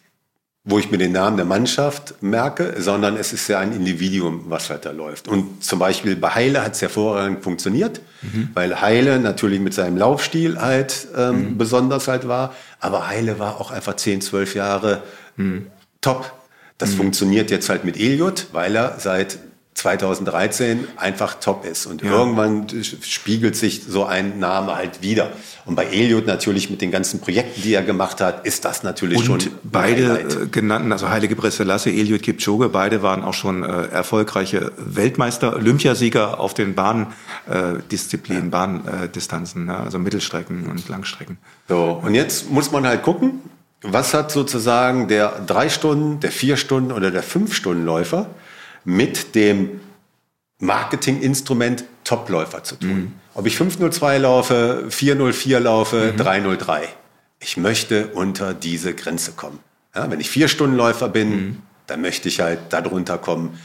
wo ich mir den Namen der Mannschaft merke, sondern es ist ja ein Individuum, was halt da läuft. Und zum Beispiel bei Heile hat es hervorragend funktioniert, mhm. weil Heile natürlich mit seinem Laufstil halt ähm, mhm. besonders halt war, aber Heile war auch einfach 10, 12 Jahre mhm. top. Das mhm. funktioniert jetzt halt mit Eliot, weil er seit 2013 einfach top ist. Und ja. irgendwann spiegelt sich so ein Name halt wieder. Und bei Eliot natürlich mit den ganzen Projekten, die er gemacht hat, ist das natürlich und schon. Beide Highlight. genannten, also Heilige Bresselasse, Eliot Kipchoge, beide waren auch schon äh, erfolgreiche Weltmeister, Olympiasieger auf den Bahndisziplinen, ja. Bahndistanzen, ne? also Mittelstrecken und Langstrecken. So, und jetzt muss man halt gucken, was hat sozusagen der drei Stunden, der vier Stunden oder der fünf Stunden Läufer mit dem Marketinginstrument Topläufer zu tun. Mhm. Ob ich 502 laufe, 404 laufe, mhm. 303. Ich möchte unter diese Grenze kommen. Ja, wenn ich vier Stundenläufer bin, mhm. dann möchte ich halt darunter kommen.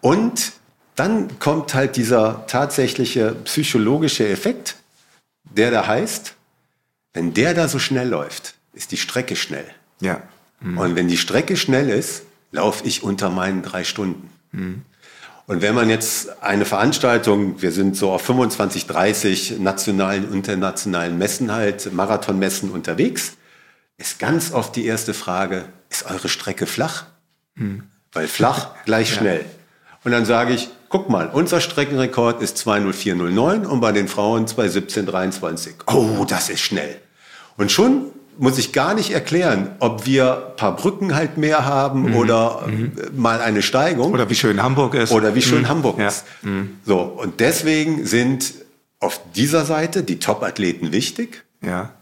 Und dann kommt halt dieser tatsächliche psychologische Effekt, der da heißt, wenn der da so schnell läuft, ist die Strecke schnell. Ja. Mhm. Und wenn die Strecke schnell ist, laufe ich unter meinen drei Stunden. Mhm. Und wenn man jetzt eine Veranstaltung, wir sind so auf 25, 30 nationalen, internationalen Messen halt, Marathonmessen unterwegs, ist ganz oft die erste Frage, ist eure Strecke flach? Mhm. Weil flach gleich schnell. Und dann sage ich, guck mal, unser Streckenrekord ist 20409 und bei den Frauen 21723. Oh, das ist schnell. Und schon muss ich gar nicht erklären, ob wir ein paar Brücken halt mehr haben mhm. oder mhm. mal eine Steigung. Oder wie schön Hamburg ist. Oder wie schön mhm. Hamburg ja. ist. Mhm. So, und deswegen sind auf dieser Seite die Top-Athleten wichtig. Ja.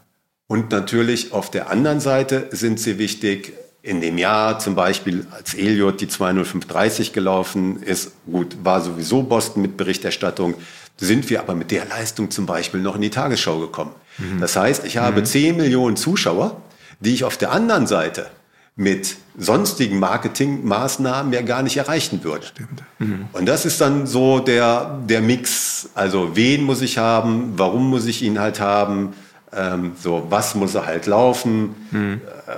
Und natürlich auf der anderen Seite sind sie wichtig. In dem Jahr zum Beispiel, als Elliot die 20530 gelaufen ist, gut, war sowieso Boston mit Berichterstattung, sind wir aber mit der Leistung zum Beispiel noch in die Tagesschau gekommen. Mhm. Das heißt, ich habe mhm. 10 Millionen Zuschauer, die ich auf der anderen Seite mit sonstigen Marketingmaßnahmen ja gar nicht erreichen würde. Stimmt. Mhm. Und das ist dann so der, der Mix. Also wen muss ich haben, warum muss ich ihn halt haben, ähm, so was muss er halt laufen, mhm. äh,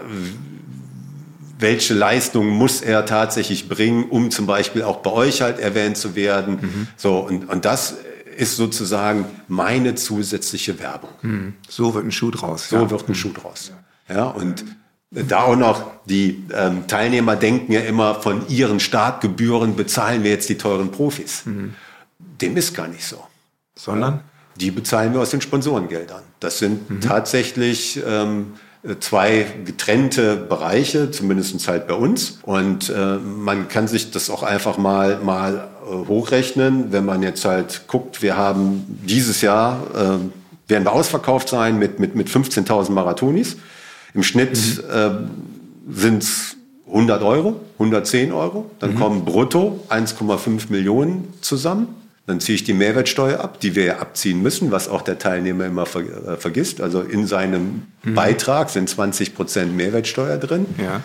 welche Leistung muss er tatsächlich bringen, um zum Beispiel auch bei euch halt erwähnt zu werden. Mhm. So, und, und das ist sozusagen meine zusätzliche Werbung. Hm. So wird ein Schuh draus. So ja. wird ein Schuh draus. Ja, und da auch noch, die ähm, Teilnehmer denken ja immer, von ihren Startgebühren bezahlen wir jetzt die teuren Profis. Mhm. Dem ist gar nicht so. Sondern? Die bezahlen wir aus den Sponsorengeldern. Das sind mhm. tatsächlich ähm, zwei getrennte Bereiche, zumindest halt bei uns. Und äh, man kann sich das auch einfach mal, mal äh, hochrechnen, wenn man jetzt halt guckt, wir haben dieses Jahr, äh, werden wir ausverkauft sein mit, mit, mit 15.000 Marathonis. Im Schnitt mhm. sind es 100 Euro, 110 Euro. Dann mhm. kommen brutto 1,5 Millionen zusammen. Dann ziehe ich die Mehrwertsteuer ab, die wir ja abziehen müssen, was auch der Teilnehmer immer ver äh, vergisst. Also in seinem mhm. Beitrag sind 20 Prozent Mehrwertsteuer drin. Ja.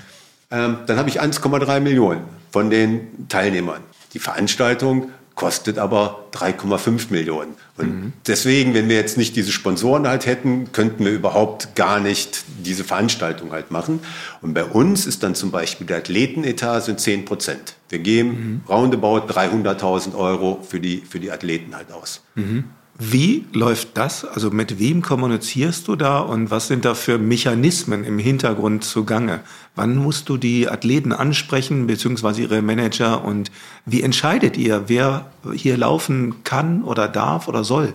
Ähm, dann habe ich 1,3 Millionen von den Teilnehmern. Die Veranstaltung kostet aber 3,5 Millionen. Und mhm. deswegen, wenn wir jetzt nicht diese Sponsoren halt hätten, könnten wir überhaupt gar nicht diese Veranstaltung halt machen. Und bei uns ist dann zum Beispiel der Athletenetat sind 10 Prozent. Wir geben mhm. roundabout 300.000 Euro für die, für die Athleten halt aus. Mhm. Wie läuft das? Also mit wem kommunizierst du da und was sind da für Mechanismen im Hintergrund zugange? Wann musst du die Athleten ansprechen, beziehungsweise ihre Manager und wie entscheidet ihr, wer hier laufen kann oder darf oder soll?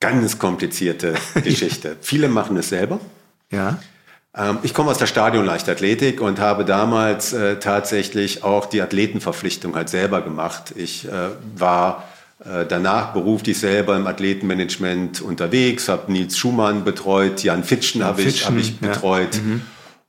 Ganz komplizierte Geschichte. Viele machen es selber. Ja. Ähm, ich komme aus der Stadionleichtathletik und habe damals äh, tatsächlich auch die Athletenverpflichtung halt selber gemacht. Ich äh, war danach beruflich selber im Athletenmanagement unterwegs, habe Nils Schumann betreut, Jan Fitschen habe ich, hab ich betreut ja. mhm.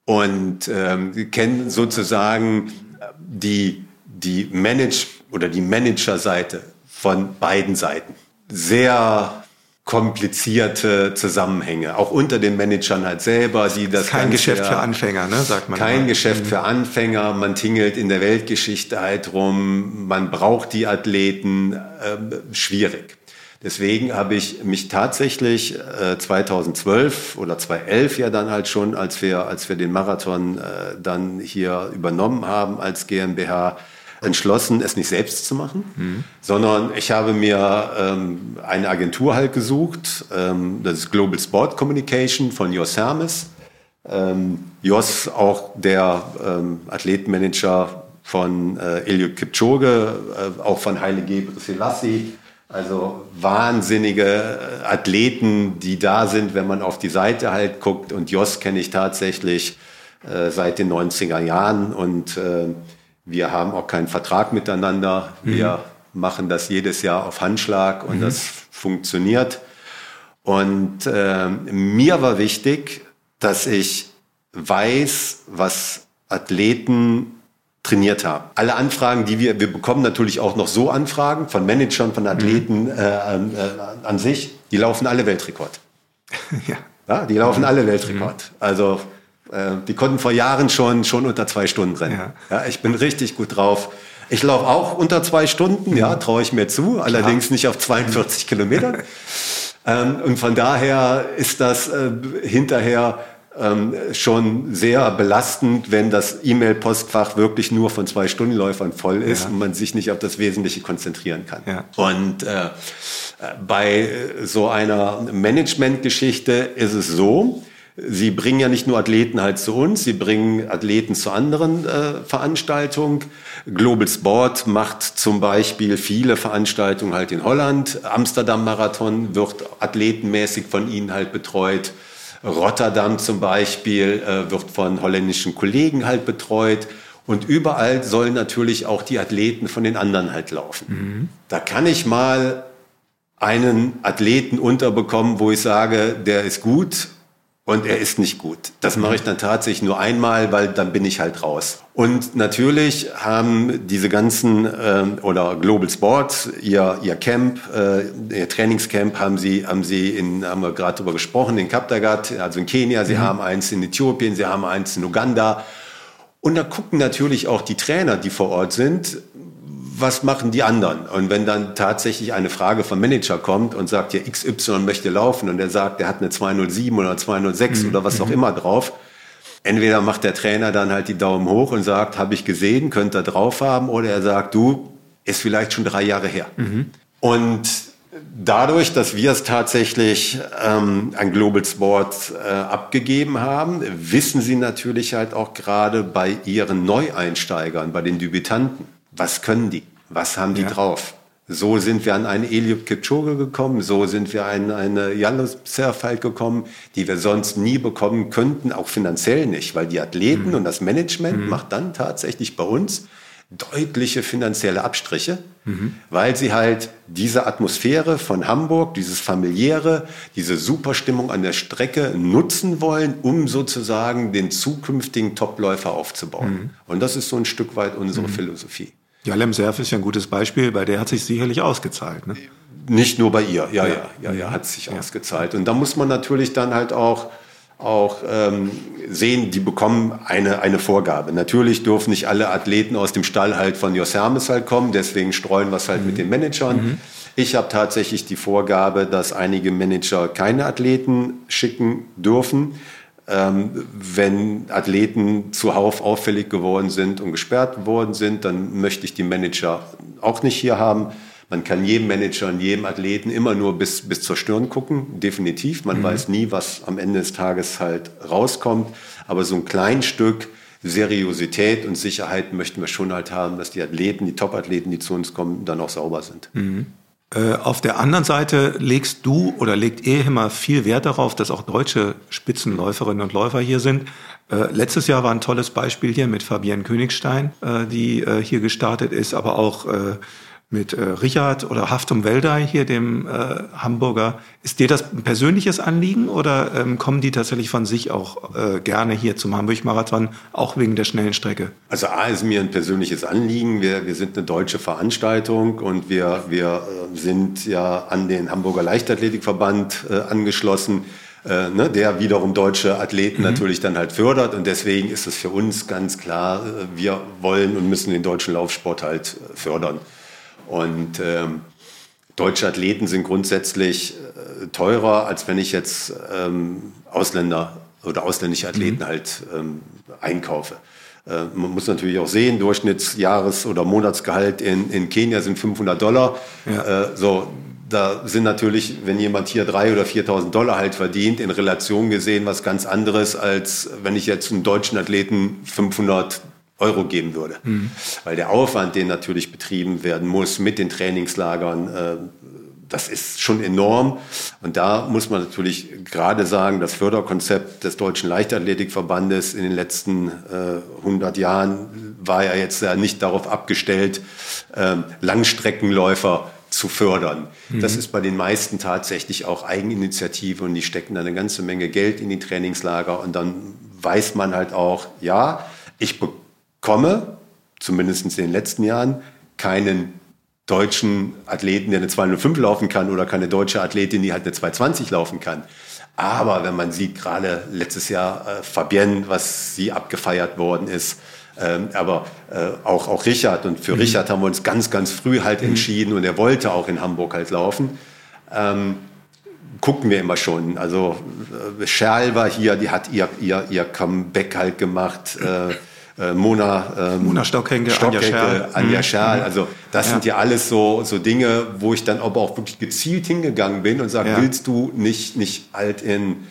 und ähm, kenne sozusagen die, die Manage oder die Managerseite von beiden Seiten. Sehr komplizierte Zusammenhänge, auch unter den Managern halt selber, die das kein Geschäft für Anfänger, ne, sagt man. Kein immer. Geschäft mhm. für Anfänger, man tingelt in der Weltgeschichte halt rum, man braucht die Athleten, äh, schwierig. Deswegen habe ich mich tatsächlich äh, 2012 oder 2011 ja dann halt schon, als wir als wir den Marathon äh, dann hier übernommen haben als GmbH, entschlossen, es nicht selbst zu machen, mhm. sondern ich habe mir ähm, eine Agentur halt gesucht, ähm, das ist Global Sport Communication von Jos Hermes. Ähm, Jos auch der ähm, Athletenmanager von äh, Eliud Kipchoge, äh, auch von Haile Gebrselassie. Also wahnsinnige äh, Athleten, die da sind, wenn man auf die Seite halt guckt. Und Jos kenne ich tatsächlich äh, seit den 90er Jahren und äh, wir haben auch keinen Vertrag miteinander. Wir mhm. machen das jedes Jahr auf Handschlag und mhm. das funktioniert. Und äh, mir war wichtig, dass ich weiß, was Athleten trainiert haben. Alle Anfragen, die wir, wir bekommen natürlich auch noch so Anfragen von Managern, von Athleten mhm. äh, äh, an sich, die laufen alle Weltrekord. ja. ja. Die laufen alle Weltrekord. Mhm. Also die konnten vor Jahren schon, schon unter zwei Stunden rennen. Ja. ja. ich bin richtig gut drauf. Ich laufe auch unter zwei Stunden, ja, traue ich mir zu, allerdings nicht auf 42 Kilometer. Ähm, und von daher ist das äh, hinterher ähm, schon sehr belastend, wenn das E-Mail-Postfach wirklich nur von zwei Stundenläufern voll ist ja. und man sich nicht auf das Wesentliche konzentrieren kann. Ja. Und äh, bei so einer Management-Geschichte ist es so, Sie bringen ja nicht nur Athleten halt zu uns, sie bringen Athleten zu anderen äh, Veranstaltungen. Global Sport macht zum Beispiel viele Veranstaltungen halt in Holland. Amsterdam Marathon wird athletenmäßig von ihnen halt betreut. Rotterdam zum Beispiel äh, wird von holländischen Kollegen halt betreut. Und überall sollen natürlich auch die Athleten von den anderen halt laufen. Mhm. Da kann ich mal einen Athleten unterbekommen, wo ich sage, der ist gut und er ist nicht gut. Das mache ich dann tatsächlich nur einmal, weil dann bin ich halt raus. Und natürlich haben diese ganzen ähm, oder Global Sports ihr ihr Camp, äh, ihr Trainingscamp haben sie haben sie in haben wir gerade drüber gesprochen in Kaptagat, also in Kenia. Sie mhm. haben eins in Äthiopien, sie haben eins in Uganda. Und da gucken natürlich auch die Trainer, die vor Ort sind, was machen die anderen? Und wenn dann tatsächlich eine Frage vom Manager kommt und sagt, ja, XY möchte laufen und er sagt, er hat eine 207 oder 206 mhm. oder was auch mhm. immer drauf, entweder macht der Trainer dann halt die Daumen hoch und sagt, habe ich gesehen, könnt ihr drauf haben, oder er sagt, du, ist vielleicht schon drei Jahre her. Mhm. Und dadurch, dass wir es tatsächlich ähm, an Global Sport äh, abgegeben haben, wissen sie natürlich halt auch gerade bei ihren Neueinsteigern, bei den Debütanten, was können die? Was haben die ja. drauf? So sind wir an eine Eliud Kipchoge gekommen, so sind wir an eine Jalos Serfalt gekommen, die wir sonst nie bekommen könnten, auch finanziell nicht, weil die Athleten mhm. und das Management mhm. macht dann tatsächlich bei uns deutliche finanzielle Abstriche, mhm. weil sie halt diese Atmosphäre von Hamburg, dieses familiäre, diese Superstimmung an der Strecke nutzen wollen, um sozusagen den zukünftigen Topläufer aufzubauen. Mhm. Und das ist so ein Stück weit unsere mhm. Philosophie. Ja, Lemserf ist ja ein gutes Beispiel, bei der hat sich sicherlich ausgezahlt. Ne? Nicht nur bei ihr, ja, ja, ja, ja, hat sich ja. ausgezahlt. Und da muss man natürlich dann halt auch, auch ähm, sehen, die bekommen eine, eine Vorgabe. Natürlich dürfen nicht alle Athleten aus dem Stall halt von Jos Hermes halt kommen, deswegen streuen wir es halt mhm. mit den Managern. Mhm. Ich habe tatsächlich die Vorgabe, dass einige Manager keine Athleten schicken dürfen ähm, wenn Athleten zuhauf auffällig geworden sind und gesperrt worden sind, dann möchte ich die Manager auch nicht hier haben. Man kann jedem Manager und jedem Athleten immer nur bis, bis zur Stirn gucken, definitiv. Man mhm. weiß nie, was am Ende des Tages halt rauskommt. Aber so ein klein Stück Seriosität und Sicherheit möchten wir schon halt haben, dass die Athleten, die Top-Athleten, die zu uns kommen, dann auch sauber sind. Mhm. Äh, auf der anderen Seite legst du oder legt EHIMA viel Wert darauf, dass auch deutsche Spitzenläuferinnen und Läufer hier sind. Äh, letztes Jahr war ein tolles Beispiel hier mit Fabienne Königstein, äh, die hier gestartet ist, aber auch mit äh, Richard oder Haftum Weldei hier, dem äh, Hamburger. Ist dir das ein persönliches Anliegen oder ähm, kommen die tatsächlich von sich auch äh, gerne hier zum Hamburg-Marathon, auch wegen der schnellen Strecke? Also A ist mir ein persönliches Anliegen. Wir, wir sind eine deutsche Veranstaltung und wir, wir äh, sind ja an den Hamburger Leichtathletikverband äh, angeschlossen. Äh, ne, der wiederum deutsche Athleten mhm. natürlich dann halt fördert. Und deswegen ist es für uns ganz klar, äh, wir wollen und müssen den deutschen Laufsport halt fördern. Und ähm, deutsche Athleten sind grundsätzlich äh, teurer, als wenn ich jetzt ähm, Ausländer oder ausländische Athleten mhm. halt ähm, einkaufe. Äh, man muss natürlich auch sehen, Durchschnittsjahres- oder Monatsgehalt in, in Kenia sind 500 Dollar. Ja. Äh, so, da sind natürlich, wenn jemand hier 3.000 oder 4.000 Dollar halt verdient, in Relation gesehen was ganz anderes, als wenn ich jetzt einem deutschen Athleten 500 Euro geben würde. Mhm. Weil der Aufwand, den natürlich betrieben werden muss mit den Trainingslagern, äh, das ist schon enorm. Und da muss man natürlich gerade sagen, das Förderkonzept des Deutschen Leichtathletikverbandes in den letzten äh, 100 Jahren war ja jetzt ja nicht darauf abgestellt, äh, Langstreckenläufer zu fördern. Mhm. Das ist bei den meisten tatsächlich auch Eigeninitiative und die stecken da eine ganze Menge Geld in die Trainingslager und dann weiß man halt auch, ja, ich bekomme komme, zumindest in den letzten Jahren, keinen deutschen Athleten, der eine 205 laufen kann oder keine deutsche Athletin, die halt eine 220 laufen kann. Aber wenn man sieht, gerade letztes Jahr äh, Fabienne, was sie abgefeiert worden ist, Ähm, aber äh, auch, auch Richard und für mhm. Richard haben wir uns ganz, ganz früh halt mhm. entschieden und er wollte auch in Hamburg halt laufen. Ähm, gucken wir immer schon. Also äh, Scherl war hier, die hat ihr, ihr, ihr Comeback halt gemacht. Äh, äh, Mona, ähm, Mona Stockhenke, Stockhenke Anja Scherl. Anja mhm. Scherl. Also das ja. sind ja alles so, so Dinge, wo ich dann aber auch wirklich gezielt hingegangen bin und sage, ja. willst du nicht, nicht halt in,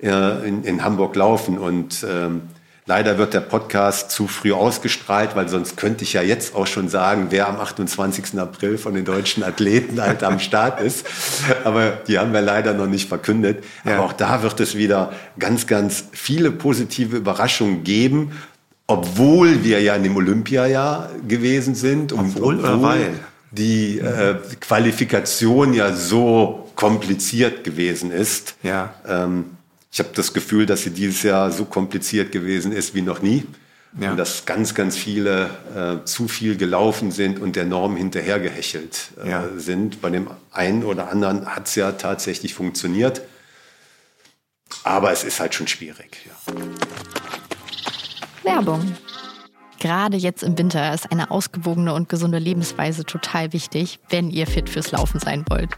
äh, in, in Hamburg laufen? Und ähm, Leider wird der Podcast zu früh ausgestrahlt, weil sonst könnte ich ja jetzt auch schon sagen, wer am 28. April von den deutschen Athleten halt am Start ist. Aber die haben wir leider noch nicht verkündet. Ja. Aber auch da wird es wieder ganz, ganz viele positive Überraschungen geben, obwohl wir ja in dem Olympiajahr gewesen sind. Obwohl, obwohl oder weil? Die äh, Qualifikation ja so kompliziert gewesen ist. Ja. Ähm, ich habe das Gefühl, dass sie dieses Jahr so kompliziert gewesen ist wie noch nie. Ja. Und dass ganz, ganz viele äh, zu viel gelaufen sind und der Norm hinterhergehechelt äh, ja. sind. Bei dem einen oder anderen hat es ja tatsächlich funktioniert. Aber es ist halt schon schwierig. Ja. Werbung. Gerade jetzt im Winter ist eine ausgewogene und gesunde Lebensweise total wichtig, wenn ihr fit fürs Laufen sein wollt.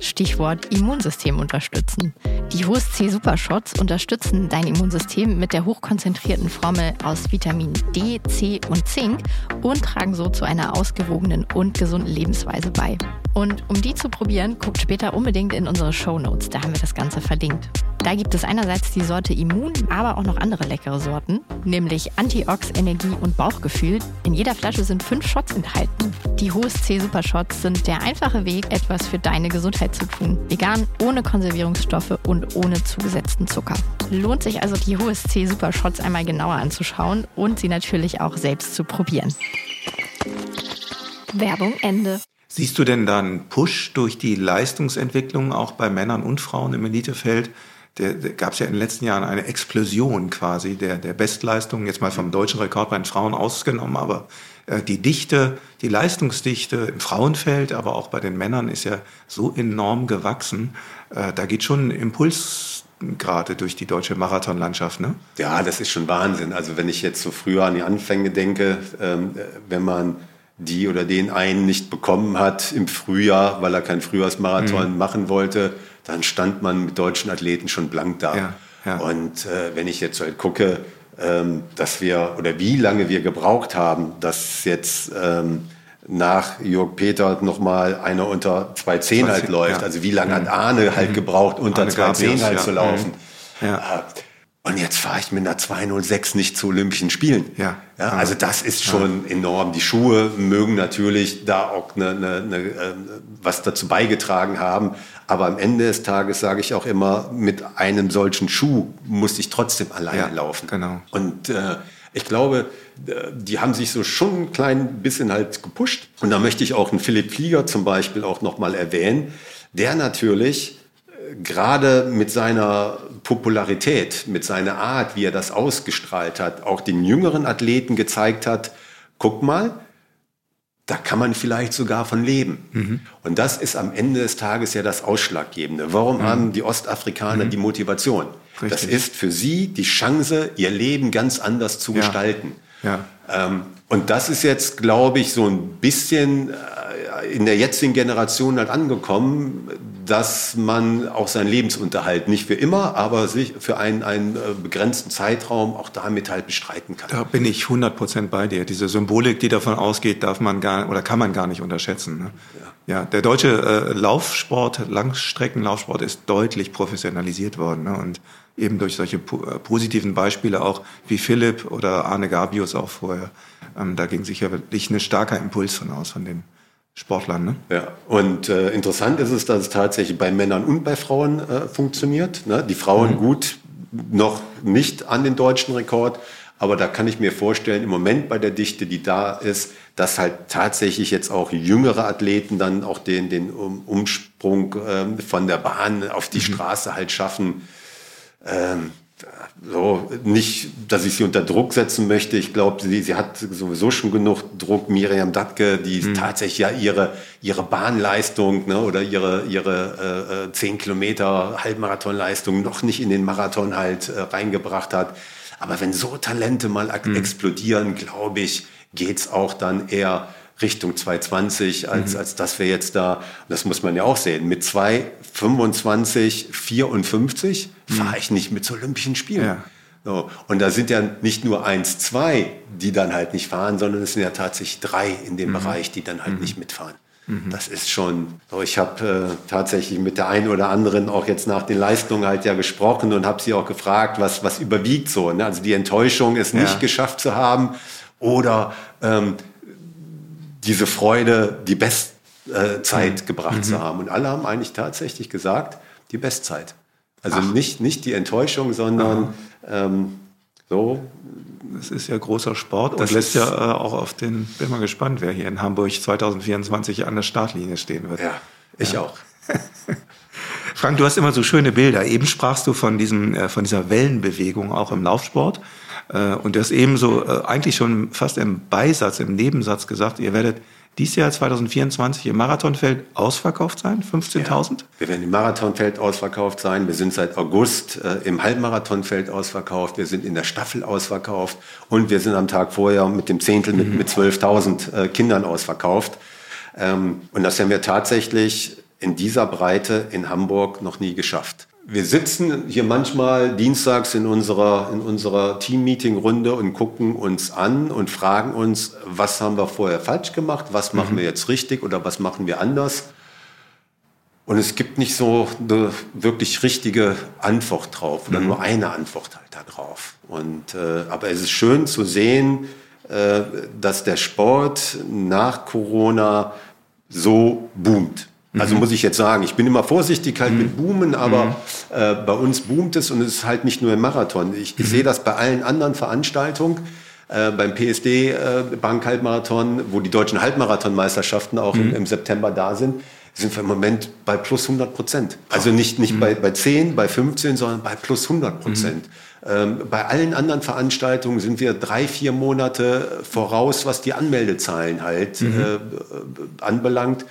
Stichwort Immunsystem unterstützen. Die HSC Supershots unterstützen dein Immunsystem mit der hochkonzentrierten Formel aus Vitamin D, C und Zink und tragen so zu einer ausgewogenen und gesunden Lebensweise bei. Und um die zu probieren, guckt später unbedingt in unsere Show Notes, da haben wir das Ganze verlinkt. Da gibt es einerseits die Sorte Immun, aber auch noch andere leckere Sorten, nämlich Antiox, Energie und Bauchgefühl. In jeder Flasche sind fünf Shots enthalten. Die HSC Supershots sind der einfache Weg, etwas für deine Gesundheit zu tun. Vegan, ohne Konservierungsstoffe und ohne zugesetzten Zucker. Lohnt sich also die HSC Supershots einmal genauer anzuschauen und sie natürlich auch selbst zu probieren. Werbung Ende. Siehst du denn da einen Push durch die Leistungsentwicklung auch bei Männern und Frauen im Elitefeld? Der, der gab es ja in den letzten Jahren eine Explosion quasi der, der Bestleistungen, jetzt mal vom deutschen Rekord bei den Frauen ausgenommen, aber äh, die Dichte, die Leistungsdichte im Frauenfeld, aber auch bei den Männern ist ja so enorm gewachsen. Äh, da geht schon ein Impuls gerade durch die deutsche Marathonlandschaft, ne? Ja, das ist schon Wahnsinn. Also wenn ich jetzt so früher an die Anfänge denke, ähm, wenn man die oder den einen nicht bekommen hat im Frühjahr, weil er keinen Frühjahrsmarathon mhm. machen wollte, dann stand man mit deutschen Athleten schon blank da. Ja, ja. Und äh, wenn ich jetzt halt gucke, ähm, dass wir oder wie lange wir gebraucht haben, dass jetzt ähm, nach Jörg Peter nochmal einer unter 2,10 halt läuft. Ja. Also wie lange hat mhm. Arne halt mhm. gebraucht, unter 2,10 halt zu laufen. Mhm. Ja. Äh, und jetzt fahre ich mit einer 206 nicht zu Olympischen Spielen. Ja. ja also das ist schon ja. enorm. Die Schuhe mögen natürlich da auch eine, eine, eine, äh, was dazu beigetragen haben. Aber am Ende des Tages sage ich auch immer, mit einem solchen Schuh muss ich trotzdem alleine ja, laufen. Genau. Und äh, ich glaube, die haben sich so schon ein klein bisschen halt gepusht. Und da möchte ich auch einen Philipp Flieger zum Beispiel auch nochmal erwähnen, der natürlich äh, gerade mit seiner Popularität, mit seiner Art, wie er das ausgestrahlt hat, auch den jüngeren Athleten gezeigt hat, guck mal, da kann man vielleicht sogar von leben. Mhm. Und das ist am Ende des Tages ja das Ausschlaggebende. Warum mhm. haben die Ostafrikaner mhm. die Motivation? Richtig. Das ist für sie die Chance, ihr Leben ganz anders zu ja. gestalten. Ja. Ähm, und das ist jetzt, glaube ich, so ein bisschen äh, in der jetzigen Generation halt angekommen, dass man auch seinen Lebensunterhalt nicht für immer, aber sich für einen, einen äh, begrenzten Zeitraum auch damit halt bestreiten kann. Da bin ich 100 Prozent bei dir. Diese Symbolik, die davon ausgeht, darf man gar oder kann man gar nicht unterschätzen. Ne? Ja. ja. der deutsche äh, Laufsport, Langstreckenlaufsport ist deutlich professionalisiert worden ne? und eben durch solche äh, positiven Beispiele auch wie Philipp oder Arne Gabius auch vorher. Ähm, da ging sicher wirklich ein starker Impuls von aus von den Sportlern. Ne? Ja, und äh, interessant ist es, dass es tatsächlich bei Männern und bei Frauen äh, funktioniert. Ne? Die Frauen mhm. gut noch nicht an den deutschen Rekord, aber da kann ich mir vorstellen, im Moment bei der Dichte, die da ist, dass halt tatsächlich jetzt auch jüngere Athleten dann auch den, den Umsprung ähm, von der Bahn auf die mhm. Straße halt schaffen. Ähm, so nicht, dass ich sie unter Druck setzen möchte. Ich glaube, sie, sie hat sowieso schon genug Druck. Miriam Datke, die mhm. tatsächlich ja ihre, ihre Bahnleistung ne, oder ihre, ihre äh, 10 äh, Kilometer Halbmarathonleistung noch nicht in den Marathon halt äh, reingebracht hat. Aber wenn so Talente mal mhm. explodieren, glaube ich, geht's auch dann eher Richtung 220, als, mhm. als dass wir jetzt da, das muss man ja auch sehen, mit 225, 54 mhm. fahre ich nicht mit zu Olympischen Spielen. Ja. So. Und da sind ja nicht nur eins, zwei, die dann halt nicht fahren, sondern es sind ja tatsächlich drei in dem mhm. Bereich, die dann halt mhm. nicht mitfahren. Mhm. Das ist schon, so ich habe äh, tatsächlich mit der einen oder anderen auch jetzt nach den Leistungen halt ja gesprochen und habe sie auch gefragt, was, was überwiegt so. Ne? Also die Enttäuschung, es ja. nicht geschafft zu haben oder ähm, diese Freude, die Bestzeit äh, gebracht mhm. zu haben. Und alle haben eigentlich tatsächlich gesagt, die Bestzeit. Also nicht, nicht die Enttäuschung, sondern ähm, so. Das ist ja großer Sport und das lässt ja äh, auch auf den, bin mal gespannt, wer hier in Hamburg 2024 an der Startlinie stehen wird. Ja, ich ja. auch. Frank, du hast immer so schöne Bilder. Eben sprachst du von, diesem, äh, von dieser Wellenbewegung auch im Laufsport. Äh, und du hast eben so äh, eigentlich schon fast im Beisatz, im Nebensatz gesagt, ihr werdet dieses Jahr 2024 im Marathonfeld ausverkauft sein, 15.000? Ja, wir werden im Marathonfeld ausverkauft sein. Wir sind seit August äh, im Halbmarathonfeld ausverkauft. Wir sind in der Staffel ausverkauft. Und wir sind am Tag vorher mit dem Zehntel mit, mhm. mit 12.000 äh, Kindern ausverkauft. Ähm, und das haben wir tatsächlich in dieser Breite in Hamburg noch nie geschafft wir sitzen hier manchmal dienstags in unserer, in unserer Team-Meeting-Runde und gucken uns an und fragen uns, was haben wir vorher falsch gemacht, was machen mhm. wir jetzt richtig oder was machen wir anders. Und es gibt nicht so eine wirklich richtige Antwort drauf oder mhm. nur eine Antwort halt da drauf. Und, äh, aber es ist schön zu sehen, äh, dass der Sport nach Corona so boomt. Also mhm. muss ich jetzt sagen, ich bin immer vorsichtig halt mhm. mit Boomen, aber mhm. äh, bei uns boomt es und es ist halt nicht nur im Marathon. Ich, ich mhm. sehe das bei allen anderen Veranstaltungen. Äh, beim PSD äh, Bank Halbmarathon, wo die deutschen Halbmarathonmeisterschaften auch im, mhm. im, September da sind, sind wir im Moment bei plus 100 Prozent. Also nicht, nicht mhm. bei, bei 10, bei 15, sondern bei plus 100 Prozent. Ähm, bei allen anderen Veranstaltungen sind wir drei, vier Monate voraus, was die Anmeldezahlen halt äh, anbelangt.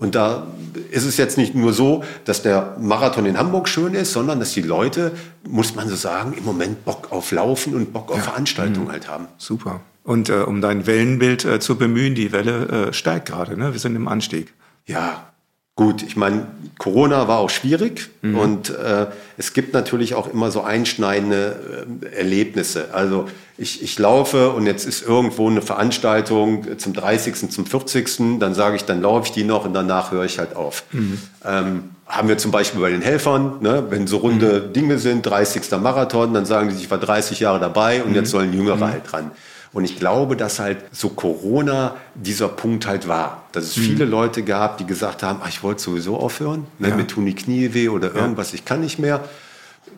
Und da ist es jetzt nicht nur so, dass der Marathon in Hamburg schön ist, sondern dass die Leute, muss man so sagen, im Moment Bock auf Laufen und Bock auf ja. Veranstaltungen mhm. halt haben. Super. Und äh, um dein Wellenbild äh, zu bemühen, die Welle äh, steigt gerade, ne? Wir sind im Anstieg. Ja, Gut, ich meine, Corona war auch schwierig mhm. und äh, es gibt natürlich auch immer so einschneidende äh, Erlebnisse. Also ich, ich laufe und jetzt ist irgendwo eine Veranstaltung zum 30., zum 40., dann sage ich, dann laufe ich die noch und danach höre ich halt auf. Mhm. Ähm, haben wir zum Beispiel bei den Helfern, ne, wenn so runde mhm. Dinge sind, 30. Marathon, dann sagen die, ich war 30 Jahre dabei und jetzt mhm. sollen Jüngere mhm. halt dran. Und ich glaube, dass halt so Corona dieser Punkt halt war. Dass es mhm. viele Leute gab, die gesagt haben, ach, ich wollte sowieso aufhören, ne, ja. mir tun die Knie weh oder irgendwas, ja. ich kann nicht mehr.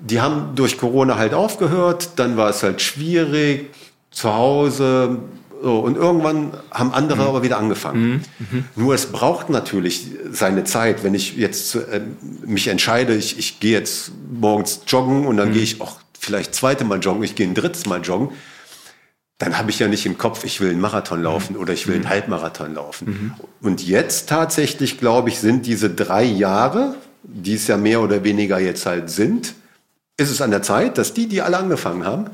Die haben durch Corona halt aufgehört, dann war es halt schwierig, zu Hause, so, und irgendwann haben andere mhm. aber wieder angefangen. Mhm. Mhm. Nur es braucht natürlich seine Zeit. Wenn ich jetzt äh, mich entscheide, ich, ich gehe jetzt morgens joggen und dann mhm. gehe ich auch vielleicht zweite Mal joggen, ich gehe ein drittes Mal joggen, dann habe ich ja nicht im Kopf, ich will einen Marathon mhm. laufen oder ich will einen mhm. Halbmarathon laufen. Mhm. Und jetzt tatsächlich, glaube ich, sind diese drei Jahre, die es ja mehr oder weniger jetzt halt sind, ist es an der Zeit, dass die, die alle angefangen haben,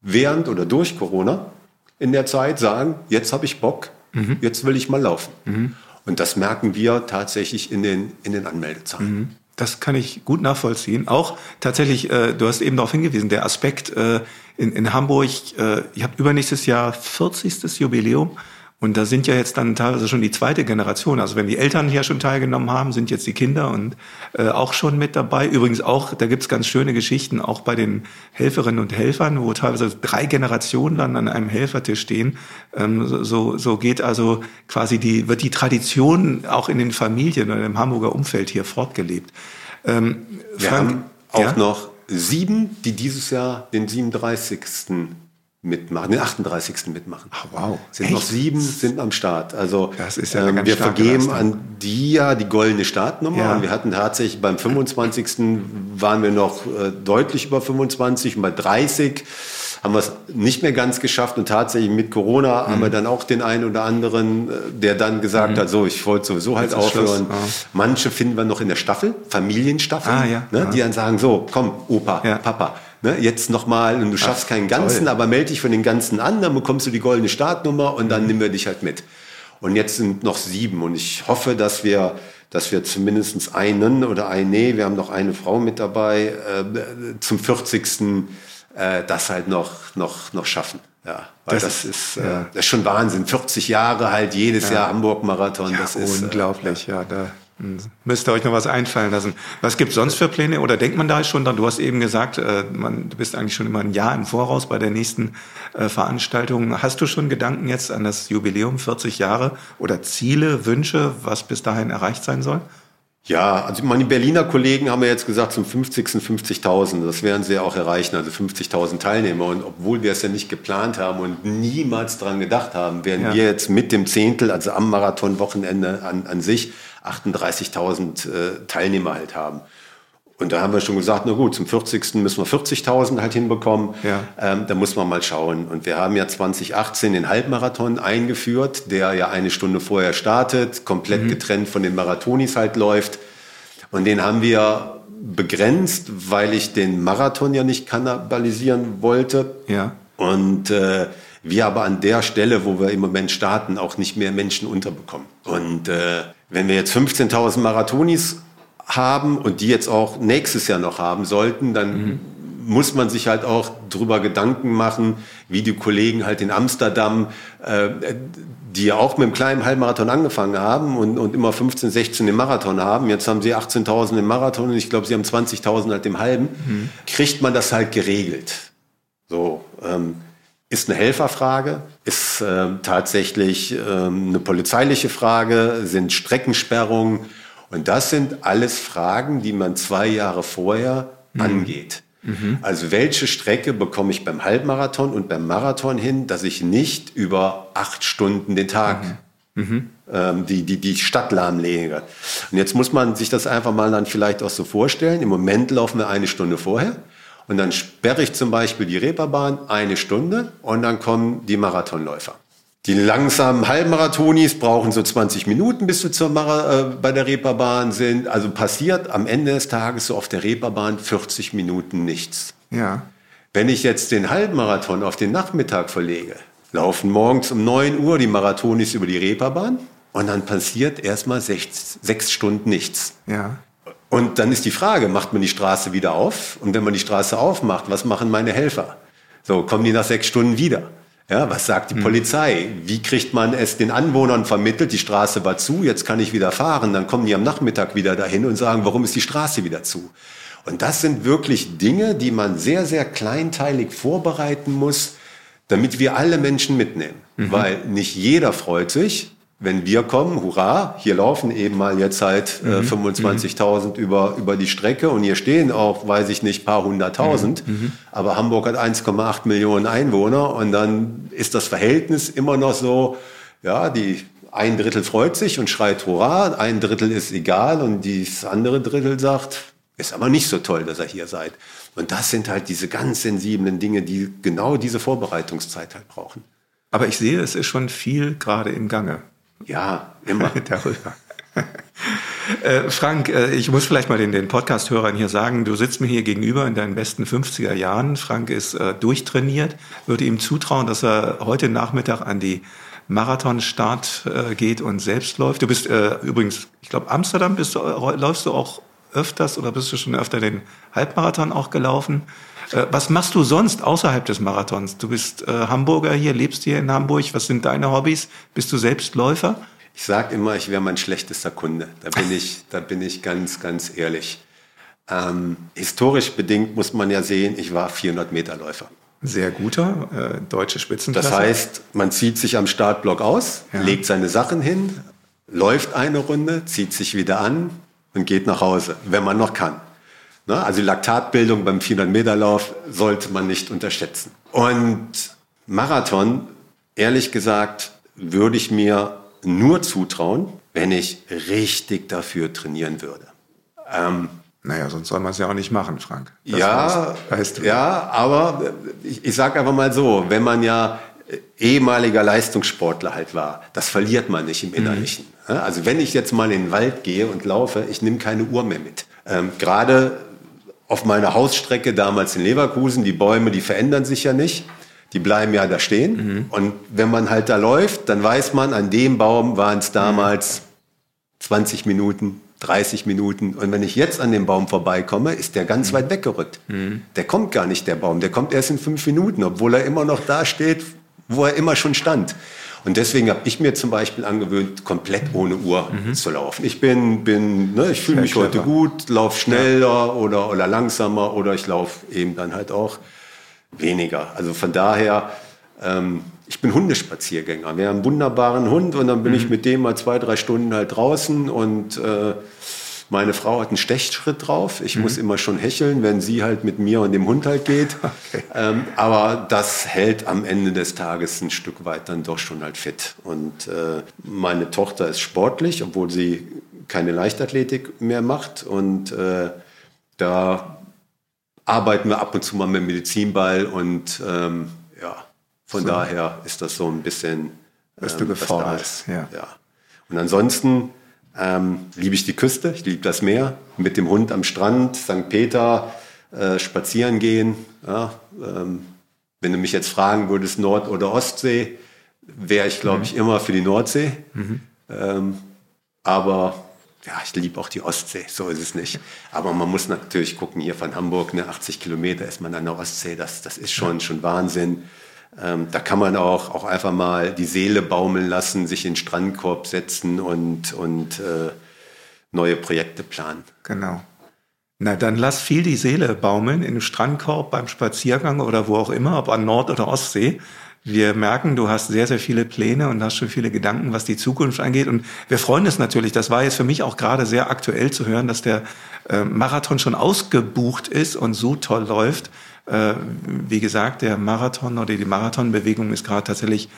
während oder durch Corona in der Zeit sagen, jetzt habe ich Bock, mhm. jetzt will ich mal laufen. Mhm. Und das merken wir tatsächlich in den, in den Anmeldezahlen. Das kann ich gut nachvollziehen. Auch tatsächlich, äh, du hast eben darauf hingewiesen, der Aspekt äh, in, in Hamburg, äh, ihr habt übernächstes Jahr 40. Jubiläum. Und da sind ja jetzt dann teilweise schon die zweite Generation. Also wenn die Eltern hier schon teilgenommen haben, sind jetzt die Kinder und äh, auch schon mit dabei. Übrigens auch, da gibt's ganz schöne Geschichten, auch bei den Helferinnen und Helfern, wo teilweise drei Generationen dann an einem Helfertisch stehen. Ähm, so, so geht also quasi die, wird die Tradition auch in den Familien oder im Hamburger Umfeld hier fortgelebt. Ähm, Wir Frank, haben auch ja? noch sieben, die dieses Jahr den 37 mitmachen, den 38. mitmachen. Ach, wow. Sind Echt? noch sieben, sind am Start. Also das ist ja ähm, wir vergeben Leistung. an die ja die goldene Startnummer. Ja. Und wir hatten tatsächlich beim 25. waren wir noch äh, deutlich über 25 und bei 30 haben wir es nicht mehr ganz geschafft und tatsächlich mit Corona mhm. haben wir dann auch den einen oder anderen, äh, der dann gesagt mhm. hat, so, ich wollte sowieso halt aufhören. Ah. Manche finden wir noch in der Staffel, Familienstaffel, ah, ja. ne, ja. die dann sagen, so, komm, Opa, Papa, ne, jetzt nochmal, und du schaffst Ach, keinen ganzen, toll. aber melde dich von den ganzen an, dann bekommst du die goldene Startnummer und dann mhm. nehmen wir dich halt mit. Und jetzt sind noch sieben und ich hoffe, dass wir, dass wir zumindest einen oder eine, wir haben noch eine Frau mit dabei, äh, zum 40. Äh, das halt noch, noch, noch schaffen. Ja, weil das, das ist, äh, ja. das ist schon Wahnsinn. 40 Jahre halt jedes ja. Jahr Hamburg-Marathon. Ja, das ist unglaublich. Äh, ja, da Müsst ihr euch noch was einfallen lassen. Was gibt sonst für Pläne oder denkt man da schon dran? Du hast eben gesagt, äh, man, du bist eigentlich schon immer ein Jahr im Voraus bei der nächsten äh, Veranstaltung. Hast du schon Gedanken jetzt an das Jubiläum 40 Jahre oder Ziele, Wünsche, was bis dahin erreicht sein soll? Ja, also meine Berliner Kollegen haben ja jetzt gesagt, zum 50. 50.000. Das werden sie auch erreichen, also 50.000 Teilnehmer. Und obwohl wir es ja nicht geplant haben und niemals dran gedacht haben, werden ja. wir jetzt mit dem Zehntel, also am Marathonwochenende an, an sich, 38.000 äh, Teilnehmer halt haben. Und da haben wir schon gesagt, na gut, zum 40. müssen wir 40.000 halt hinbekommen. Ja. Ähm, da muss man mal schauen. Und wir haben ja 2018 den Halbmarathon eingeführt, der ja eine Stunde vorher startet, komplett mhm. getrennt von den Marathonis halt läuft. Und den haben wir begrenzt, weil ich den Marathon ja nicht kannibalisieren wollte. Ja. Und äh, wir aber an der Stelle, wo wir im Moment starten, auch nicht mehr Menschen unterbekommen. Und äh, wenn wir jetzt 15.000 Marathonis haben und die jetzt auch nächstes Jahr noch haben sollten, dann mhm. muss man sich halt auch drüber Gedanken machen, wie die Kollegen halt in Amsterdam, äh, die ja auch mit einem kleinen Halbmarathon angefangen haben und, und immer 15, 16 im Marathon haben. Jetzt haben sie 18.000 im Marathon und ich glaube, sie haben 20.000 halt im halben. Mhm. Kriegt man das halt geregelt? So, ähm, ist eine Helferfrage, ist äh, tatsächlich äh, eine polizeiliche Frage, sind Streckensperrungen. Und das sind alles Fragen, die man zwei Jahre vorher mhm. angeht. Mhm. Also welche Strecke bekomme ich beim Halbmarathon und beim Marathon hin, dass ich nicht über acht Stunden den Tag mhm. mhm. ähm, die, die, die Stadt lahmlege. Und jetzt muss man sich das einfach mal dann vielleicht auch so vorstellen. Im Moment laufen wir eine Stunde vorher. Und dann sperre ich zum Beispiel die Reeperbahn eine Stunde und dann kommen die Marathonläufer. Die langsamen Halbmarathonis brauchen so 20 Minuten, bis sie zur Mara, äh, bei der Reeperbahn sind. Also passiert am Ende des Tages so auf der Reeperbahn 40 Minuten nichts. Ja. Wenn ich jetzt den Halbmarathon auf den Nachmittag verlege, laufen morgens um 9 Uhr die Marathonis über die Reeperbahn und dann passiert erstmal sechs, sechs Stunden nichts. Ja. Und dann ist die Frage, macht man die Straße wieder auf? Und wenn man die Straße aufmacht, was machen meine Helfer? So, kommen die nach sechs Stunden wieder? Ja, was sagt die mhm. Polizei? Wie kriegt man es den Anwohnern vermittelt? Die Straße war zu, jetzt kann ich wieder fahren. Dann kommen die am Nachmittag wieder dahin und sagen, warum ist die Straße wieder zu? Und das sind wirklich Dinge, die man sehr, sehr kleinteilig vorbereiten muss, damit wir alle Menschen mitnehmen. Mhm. Weil nicht jeder freut sich, wenn wir kommen, hurra, hier laufen eben mal jetzt halt äh, 25.000 mhm. über, über die Strecke und hier stehen auch, weiß ich nicht, paar hunderttausend. Mhm. mhm. Aber Hamburg hat 1,8 Millionen Einwohner und dann ist das Verhältnis immer noch so, ja, die ein Drittel freut sich und schreit hurra, ein Drittel ist egal und das andere Drittel sagt, ist aber nicht so toll, dass ihr hier seid. Und das sind halt diese ganz sensiblen Dinge, die genau diese Vorbereitungszeit halt brauchen. Aber ich sehe, es ist schon viel gerade im Gange. Ja, immer. Darüber. Äh, Frank, äh, ich muss vielleicht mal den, den Podcast-Hörern hier sagen, du sitzt mir hier gegenüber in deinen besten 50er Jahren. Frank ist äh, durchtrainiert, würde ihm zutrauen, dass er heute Nachmittag an die Marathonstart äh, geht und selbst läuft. Du bist äh, übrigens, ich glaube, Amsterdam bist du, äh, läufst du auch öfters oder bist du schon öfter den Halbmarathon auch gelaufen? Äh, was machst du sonst außerhalb des Marathons? Du bist äh, Hamburger hier, lebst hier in Hamburg. Was sind deine Hobbys? Bist du selbst Läufer? Ich sage immer, ich wäre mein schlechtester Kunde. Da bin ich, da bin ich ganz, ganz ehrlich. Ähm, historisch bedingt muss man ja sehen, ich war 400 Meter Läufer. Sehr guter äh, deutsche Spitzenklasse. Das heißt, man zieht sich am Startblock aus, ja. legt seine Sachen hin, läuft eine Runde, zieht sich wieder an und geht nach Hause, wenn man noch kann. Ne? Also Laktatbildung beim 400-Meter-Lauf sollte man nicht unterschätzen. Und Marathon, ehrlich gesagt, würde ich mir nur zutrauen, wenn ich richtig dafür trainieren würde. Ähm, naja, sonst soll man es ja auch nicht machen, Frank. Das ja, heißt, weißt du. ja, aber ich, ich sage einfach mal so, wenn man ja ehemaliger Leistungssportler halt war, das verliert man nicht im Innerlichen. Mhm. Also wenn ich jetzt mal in den Wald gehe und laufe, ich nehme keine Uhr mehr mit. Ähm, Gerade auf meiner Hausstrecke damals in Leverkusen, die Bäume, die verändern sich ja nicht. Die bleiben ja da stehen. Mhm. Und wenn man halt da läuft, dann weiß man, an dem Baum waren es damals mhm. 20 Minuten, 30 Minuten. Und wenn ich jetzt an dem Baum vorbeikomme, ist der ganz mhm. weit weggerückt. Mhm. Der kommt gar nicht, der Baum. Der kommt erst in fünf Minuten, obwohl er immer noch da steht, wo er immer schon stand. Und deswegen habe ich mir zum Beispiel angewöhnt, komplett ohne Uhr mhm. zu laufen. Ich bin, bin ne, ich fühle mich clever. heute gut, laufe schneller ja. oder, oder langsamer oder ich laufe eben dann halt auch weniger. Also von daher, ähm, ich bin Hundespaziergänger. Wir haben einen wunderbaren Hund und dann bin mhm. ich mit dem mal zwei, drei Stunden halt draußen und äh, meine Frau hat einen Stechschritt drauf. Ich mhm. muss immer schon hecheln, wenn sie halt mit mir und dem Hund halt geht. Okay. Ähm, aber das hält am Ende des Tages ein Stück weit dann doch schon halt fit. Und äh, meine Tochter ist sportlich, obwohl sie keine Leichtathletik mehr macht. Und äh, da arbeiten wir ab und zu mal mit dem Medizinball. Und ähm, ja, von so. daher ist das so ein bisschen... Ähm, was du gefordert. Ja. ja. Und ansonsten ähm, liebe ich die Küste, ich liebe das Meer, mit dem Hund am Strand, St. Peter, äh, spazieren gehen. Ja, ähm, wenn du mich jetzt fragen würdest, Nord- oder Ostsee, wäre ich, glaube mhm. ich, immer für die Nordsee. Mhm. Ähm, aber ja, ich liebe auch die Ostsee, so ist es nicht. Aber man muss natürlich gucken, hier von Hamburg, ne, 80 Kilometer ist man an der Ostsee, das, das ist schon, schon Wahnsinn. Ähm, da kann man auch, auch einfach mal die Seele baumeln lassen, sich in den Strandkorb setzen und, und äh, neue Projekte planen. Genau. Na, dann lass viel die Seele baumeln im Strandkorb, beim Spaziergang oder wo auch immer, ob an Nord- oder Ostsee. Wir merken, du hast sehr, sehr viele Pläne und hast schon viele Gedanken, was die Zukunft angeht. Und wir freuen uns natürlich, das war jetzt für mich auch gerade sehr aktuell zu hören, dass der äh, Marathon schon ausgebucht ist und so toll läuft. Äh, wie gesagt, der Marathon oder die Marathonbewegung ist gerade tatsächlich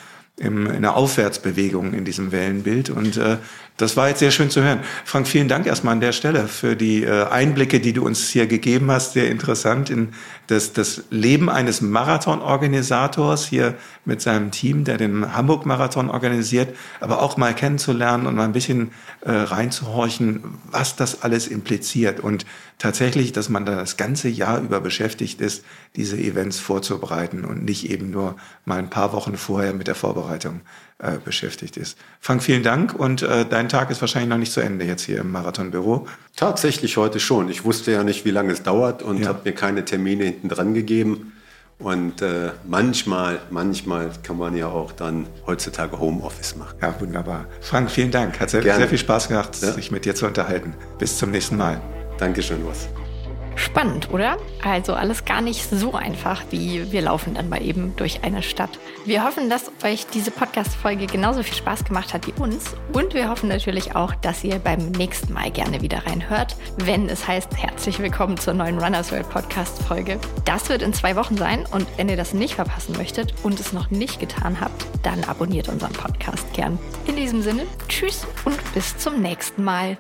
im, in einer Aufwärtsbewegung in diesem Wellenbild. Und äh, das war jetzt sehr schön zu hören. Frank, vielen Dank erstmal an der Stelle für die äh, Einblicke, die du uns hier gegeben hast. Sehr interessant in das, das Leben eines Marathonorganisators hier mit seinem Team, der den Hamburg-Marathon organisiert, aber auch mal kennenzulernen und mal ein bisschen äh, reinzuhorchen, was das alles impliziert. Und tatsächlich, dass man da das ganze Jahr über beschäftigt ist, diese Events vorzubereiten und nicht eben nur mal ein paar Wochen vorher mit der Vorbereitung äh, beschäftigt ist. Frank, vielen Dank und äh, dein Tag ist wahrscheinlich noch nicht zu Ende jetzt hier im Marathonbüro. Tatsächlich heute schon. Ich wusste ja nicht, wie lange es dauert und ja. habe mir keine Termine hinten dran gegeben. Und äh, manchmal, manchmal kann man ja auch dann heutzutage Homeoffice machen. Ja, wunderbar. Frank, vielen Dank. Hat sehr, sehr viel Spaß gemacht, ja. sich mit dir zu unterhalten. Bis zum nächsten Mal. Dankeschön, was. Spannend, oder? Also alles gar nicht so einfach, wie wir laufen dann mal eben durch eine Stadt. Wir hoffen, dass euch diese Podcast-Folge genauso viel Spaß gemacht hat wie uns. Und wir hoffen natürlich auch, dass ihr beim nächsten Mal gerne wieder reinhört, wenn es heißt, herzlich willkommen zur neuen Runners World Podcast-Folge. Das wird in zwei Wochen sein und wenn ihr das nicht verpassen möchtet und es noch nicht getan habt, dann abonniert unseren Podcast gern. In diesem Sinne, tschüss und bis zum nächsten Mal.